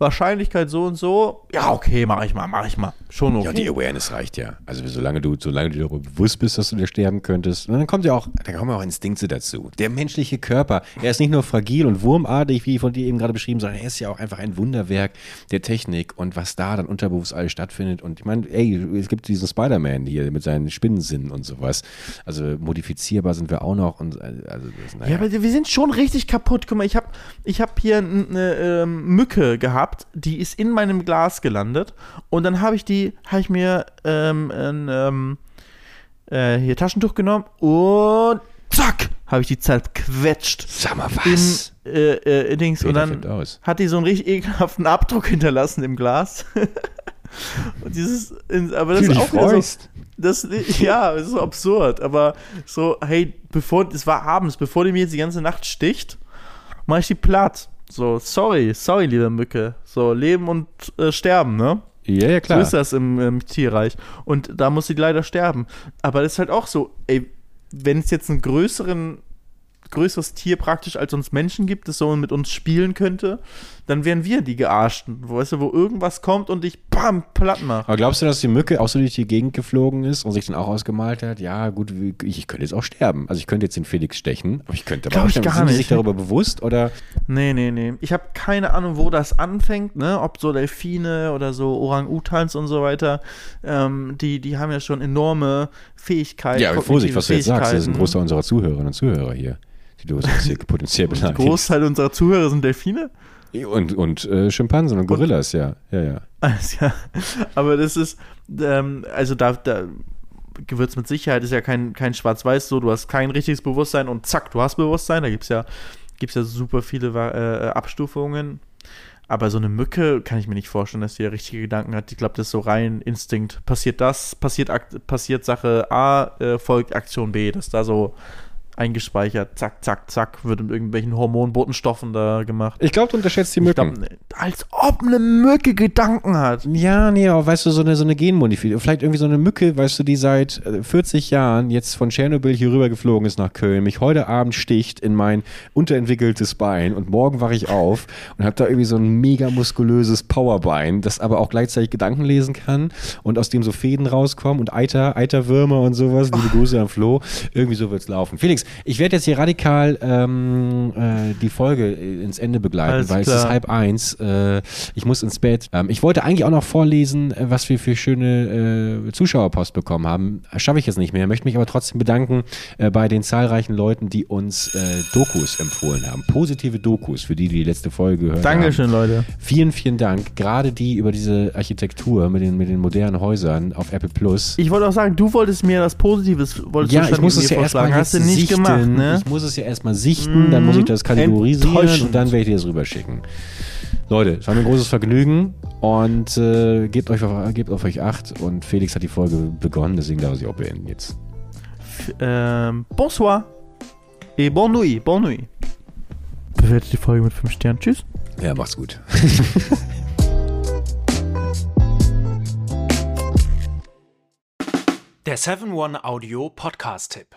Speaker 2: Wahrscheinlichkeit so und so. Ja, okay, mache ich mal, mache ich mal. Schon okay.
Speaker 3: Ja, die Awareness reicht ja. Also solange du, solange du darüber bewusst bist, dass du dir sterben könntest, und dann kommt ja auch, dann kommen ja auch Instinkte dazu. Der menschliche Körper, er ist nicht nur fragil und wurmartig, wie von dir eben gerade beschrieben, sondern er ist ja auch einfach ein Wunderwerk der Technik und was da dann unterbewusst alles stattfindet. Und ich meine, ey, es gibt diesen Spider-Man hier mit seinen Spinnensinnen und sowas. Also modifizierbar sind wir auch noch und äh, also das, naja.
Speaker 2: Ja, aber wir sind schon richtig kaputt. Guck mal, ich habe ich hab hier eine ähm, Mücke gehabt, die ist in meinem Glas gelandet und dann habe ich die, habe ich mir ähm, ähm, äh, hier Taschentuch genommen und zack, habe ich die zerquetscht.
Speaker 3: Sag mal
Speaker 2: In,
Speaker 3: was.
Speaker 2: äh, äh, Dings. Und dann hat die so einen richtig ekelhaften Abdruck hinterlassen im Glas. und dieses, aber das ist auch wieder so, das, ja, das ist so absurd, aber so, hey, bevor, es war abends, bevor die mir jetzt die ganze Nacht sticht, mach ich die platt. So, sorry, sorry, liebe Mücke. So, leben und äh, sterben, ne?
Speaker 3: Ja, ja, klar.
Speaker 2: So ist das im, im Tierreich. Und da muss sie leider sterben. Aber das ist halt auch so, ey, wenn es jetzt einen größeren, größeres Tier praktisch als uns Menschen gibt, das so mit uns spielen könnte, dann wären wir die Gearschten. Weißt du, wo irgendwas kommt und dich bam, platt macht.
Speaker 3: Aber glaubst du, dass die Mücke auch so durch die Gegend geflogen ist und sich dann auch ausgemalt hat? Ja, gut, ich, ich könnte jetzt auch sterben. Also ich könnte jetzt den Felix stechen, aber ich könnte aber
Speaker 2: Glaub
Speaker 3: auch sterben.
Speaker 2: gar
Speaker 3: Sind die
Speaker 2: nicht.
Speaker 3: sich darüber bewusst oder?
Speaker 2: Nee, nee, nee. Ich habe keine Ahnung, wo das anfängt, ne? Ob so Delfine oder so Orang-Utans und so weiter. Ähm, die, die haben ja schon enorme Fähigkeiten.
Speaker 3: Ja, aber Vorsicht, was du jetzt sagst. Das ist ein. Großteil unserer Zuhörerinnen und Zuhörer hier. Die Dose ist hier potenziell beleidigt.
Speaker 2: Großteil unserer Zuhörer sind Delfine.
Speaker 3: Und, und äh, Schimpansen und Gorillas, ja. Ja, ja.
Speaker 2: Alles ja. Aber das ist, ähm, also da, da wird es mit Sicherheit, ist ja kein, kein Schwarz-Weiß so, du hast kein richtiges Bewusstsein und zack, du hast Bewusstsein. Da gibt es ja, gibt's ja super viele Va- äh, Abstufungen. Aber so eine Mücke kann ich mir nicht vorstellen, dass die richtige Gedanken hat. Ich glaube, das ist so rein Instinkt. Passiert das, passiert, passiert Sache A, äh, folgt Aktion B. Das ist da so eingespeichert. Zack, zack, zack, wird mit irgendwelchen Hormonbotenstoffen da gemacht.
Speaker 3: Ich glaube, du unterschätzt die Mücken.
Speaker 2: glaub, als ob eine Mücke Gedanken hat.
Speaker 3: Ja, nee, aber weißt du, so eine, so eine Genmodifizierung, vielleicht irgendwie so eine Mücke, weißt du, die seit äh, 40 Jahren jetzt von Tschernobyl hier rüber geflogen ist nach Köln, mich heute Abend sticht in mein unterentwickeltes Bein und morgen wache ich auf und habe da irgendwie so ein mega muskulöses Powerbein, das aber auch gleichzeitig Gedanken lesen kann und aus dem so Fäden rauskommen und Eiter, Eiterwürmer und sowas, liebe Grüße an Flo, irgendwie so wird's laufen. Felix, ich werde jetzt hier radikal ähm, äh, die Folge äh, ins Ende begleiten,
Speaker 2: Alles
Speaker 3: weil es
Speaker 2: klar.
Speaker 3: ist halb eins. Äh, ich muss ins Bett. Ähm, ich wollte eigentlich auch noch vorlesen, äh, was wir für schöne äh, Zuschauerpost bekommen haben. Schaffe ich jetzt nicht mehr. Möchte mich aber trotzdem bedanken äh, bei den zahlreichen Leuten, die uns äh, Dokus empfohlen haben. Positive Dokus, für die, die die letzte Folge gehört haben.
Speaker 2: Dankeschön, Leute.
Speaker 3: Vielen, vielen Dank. Gerade die über diese Architektur mit den, mit den modernen Häusern auf Apple Plus.
Speaker 2: Ich wollte auch sagen, du wolltest mir das Positives wolltest
Speaker 3: Ja, ich muss es ja erstmal.
Speaker 2: Hast du nicht. Gemacht, ne?
Speaker 3: Ich muss es ja erstmal sichten, dann muss ich das kategorisieren
Speaker 2: Enttäuschend.
Speaker 3: und dann werde ich dir das rüberschicken. Leute, es war mir ein großes Vergnügen und äh, gebt, euch auf, gebt auf euch acht und Felix hat die Folge begonnen, deswegen darf ich sie auch beenden jetzt.
Speaker 2: F- Ähm, bonsoir. Et bonne nuit, bonne nuit. Bewertet die Folge mit 5 Sternen. Tschüss.
Speaker 3: Ja, macht's gut.
Speaker 4: Der 7-One-Audio-Podcast-Tipp.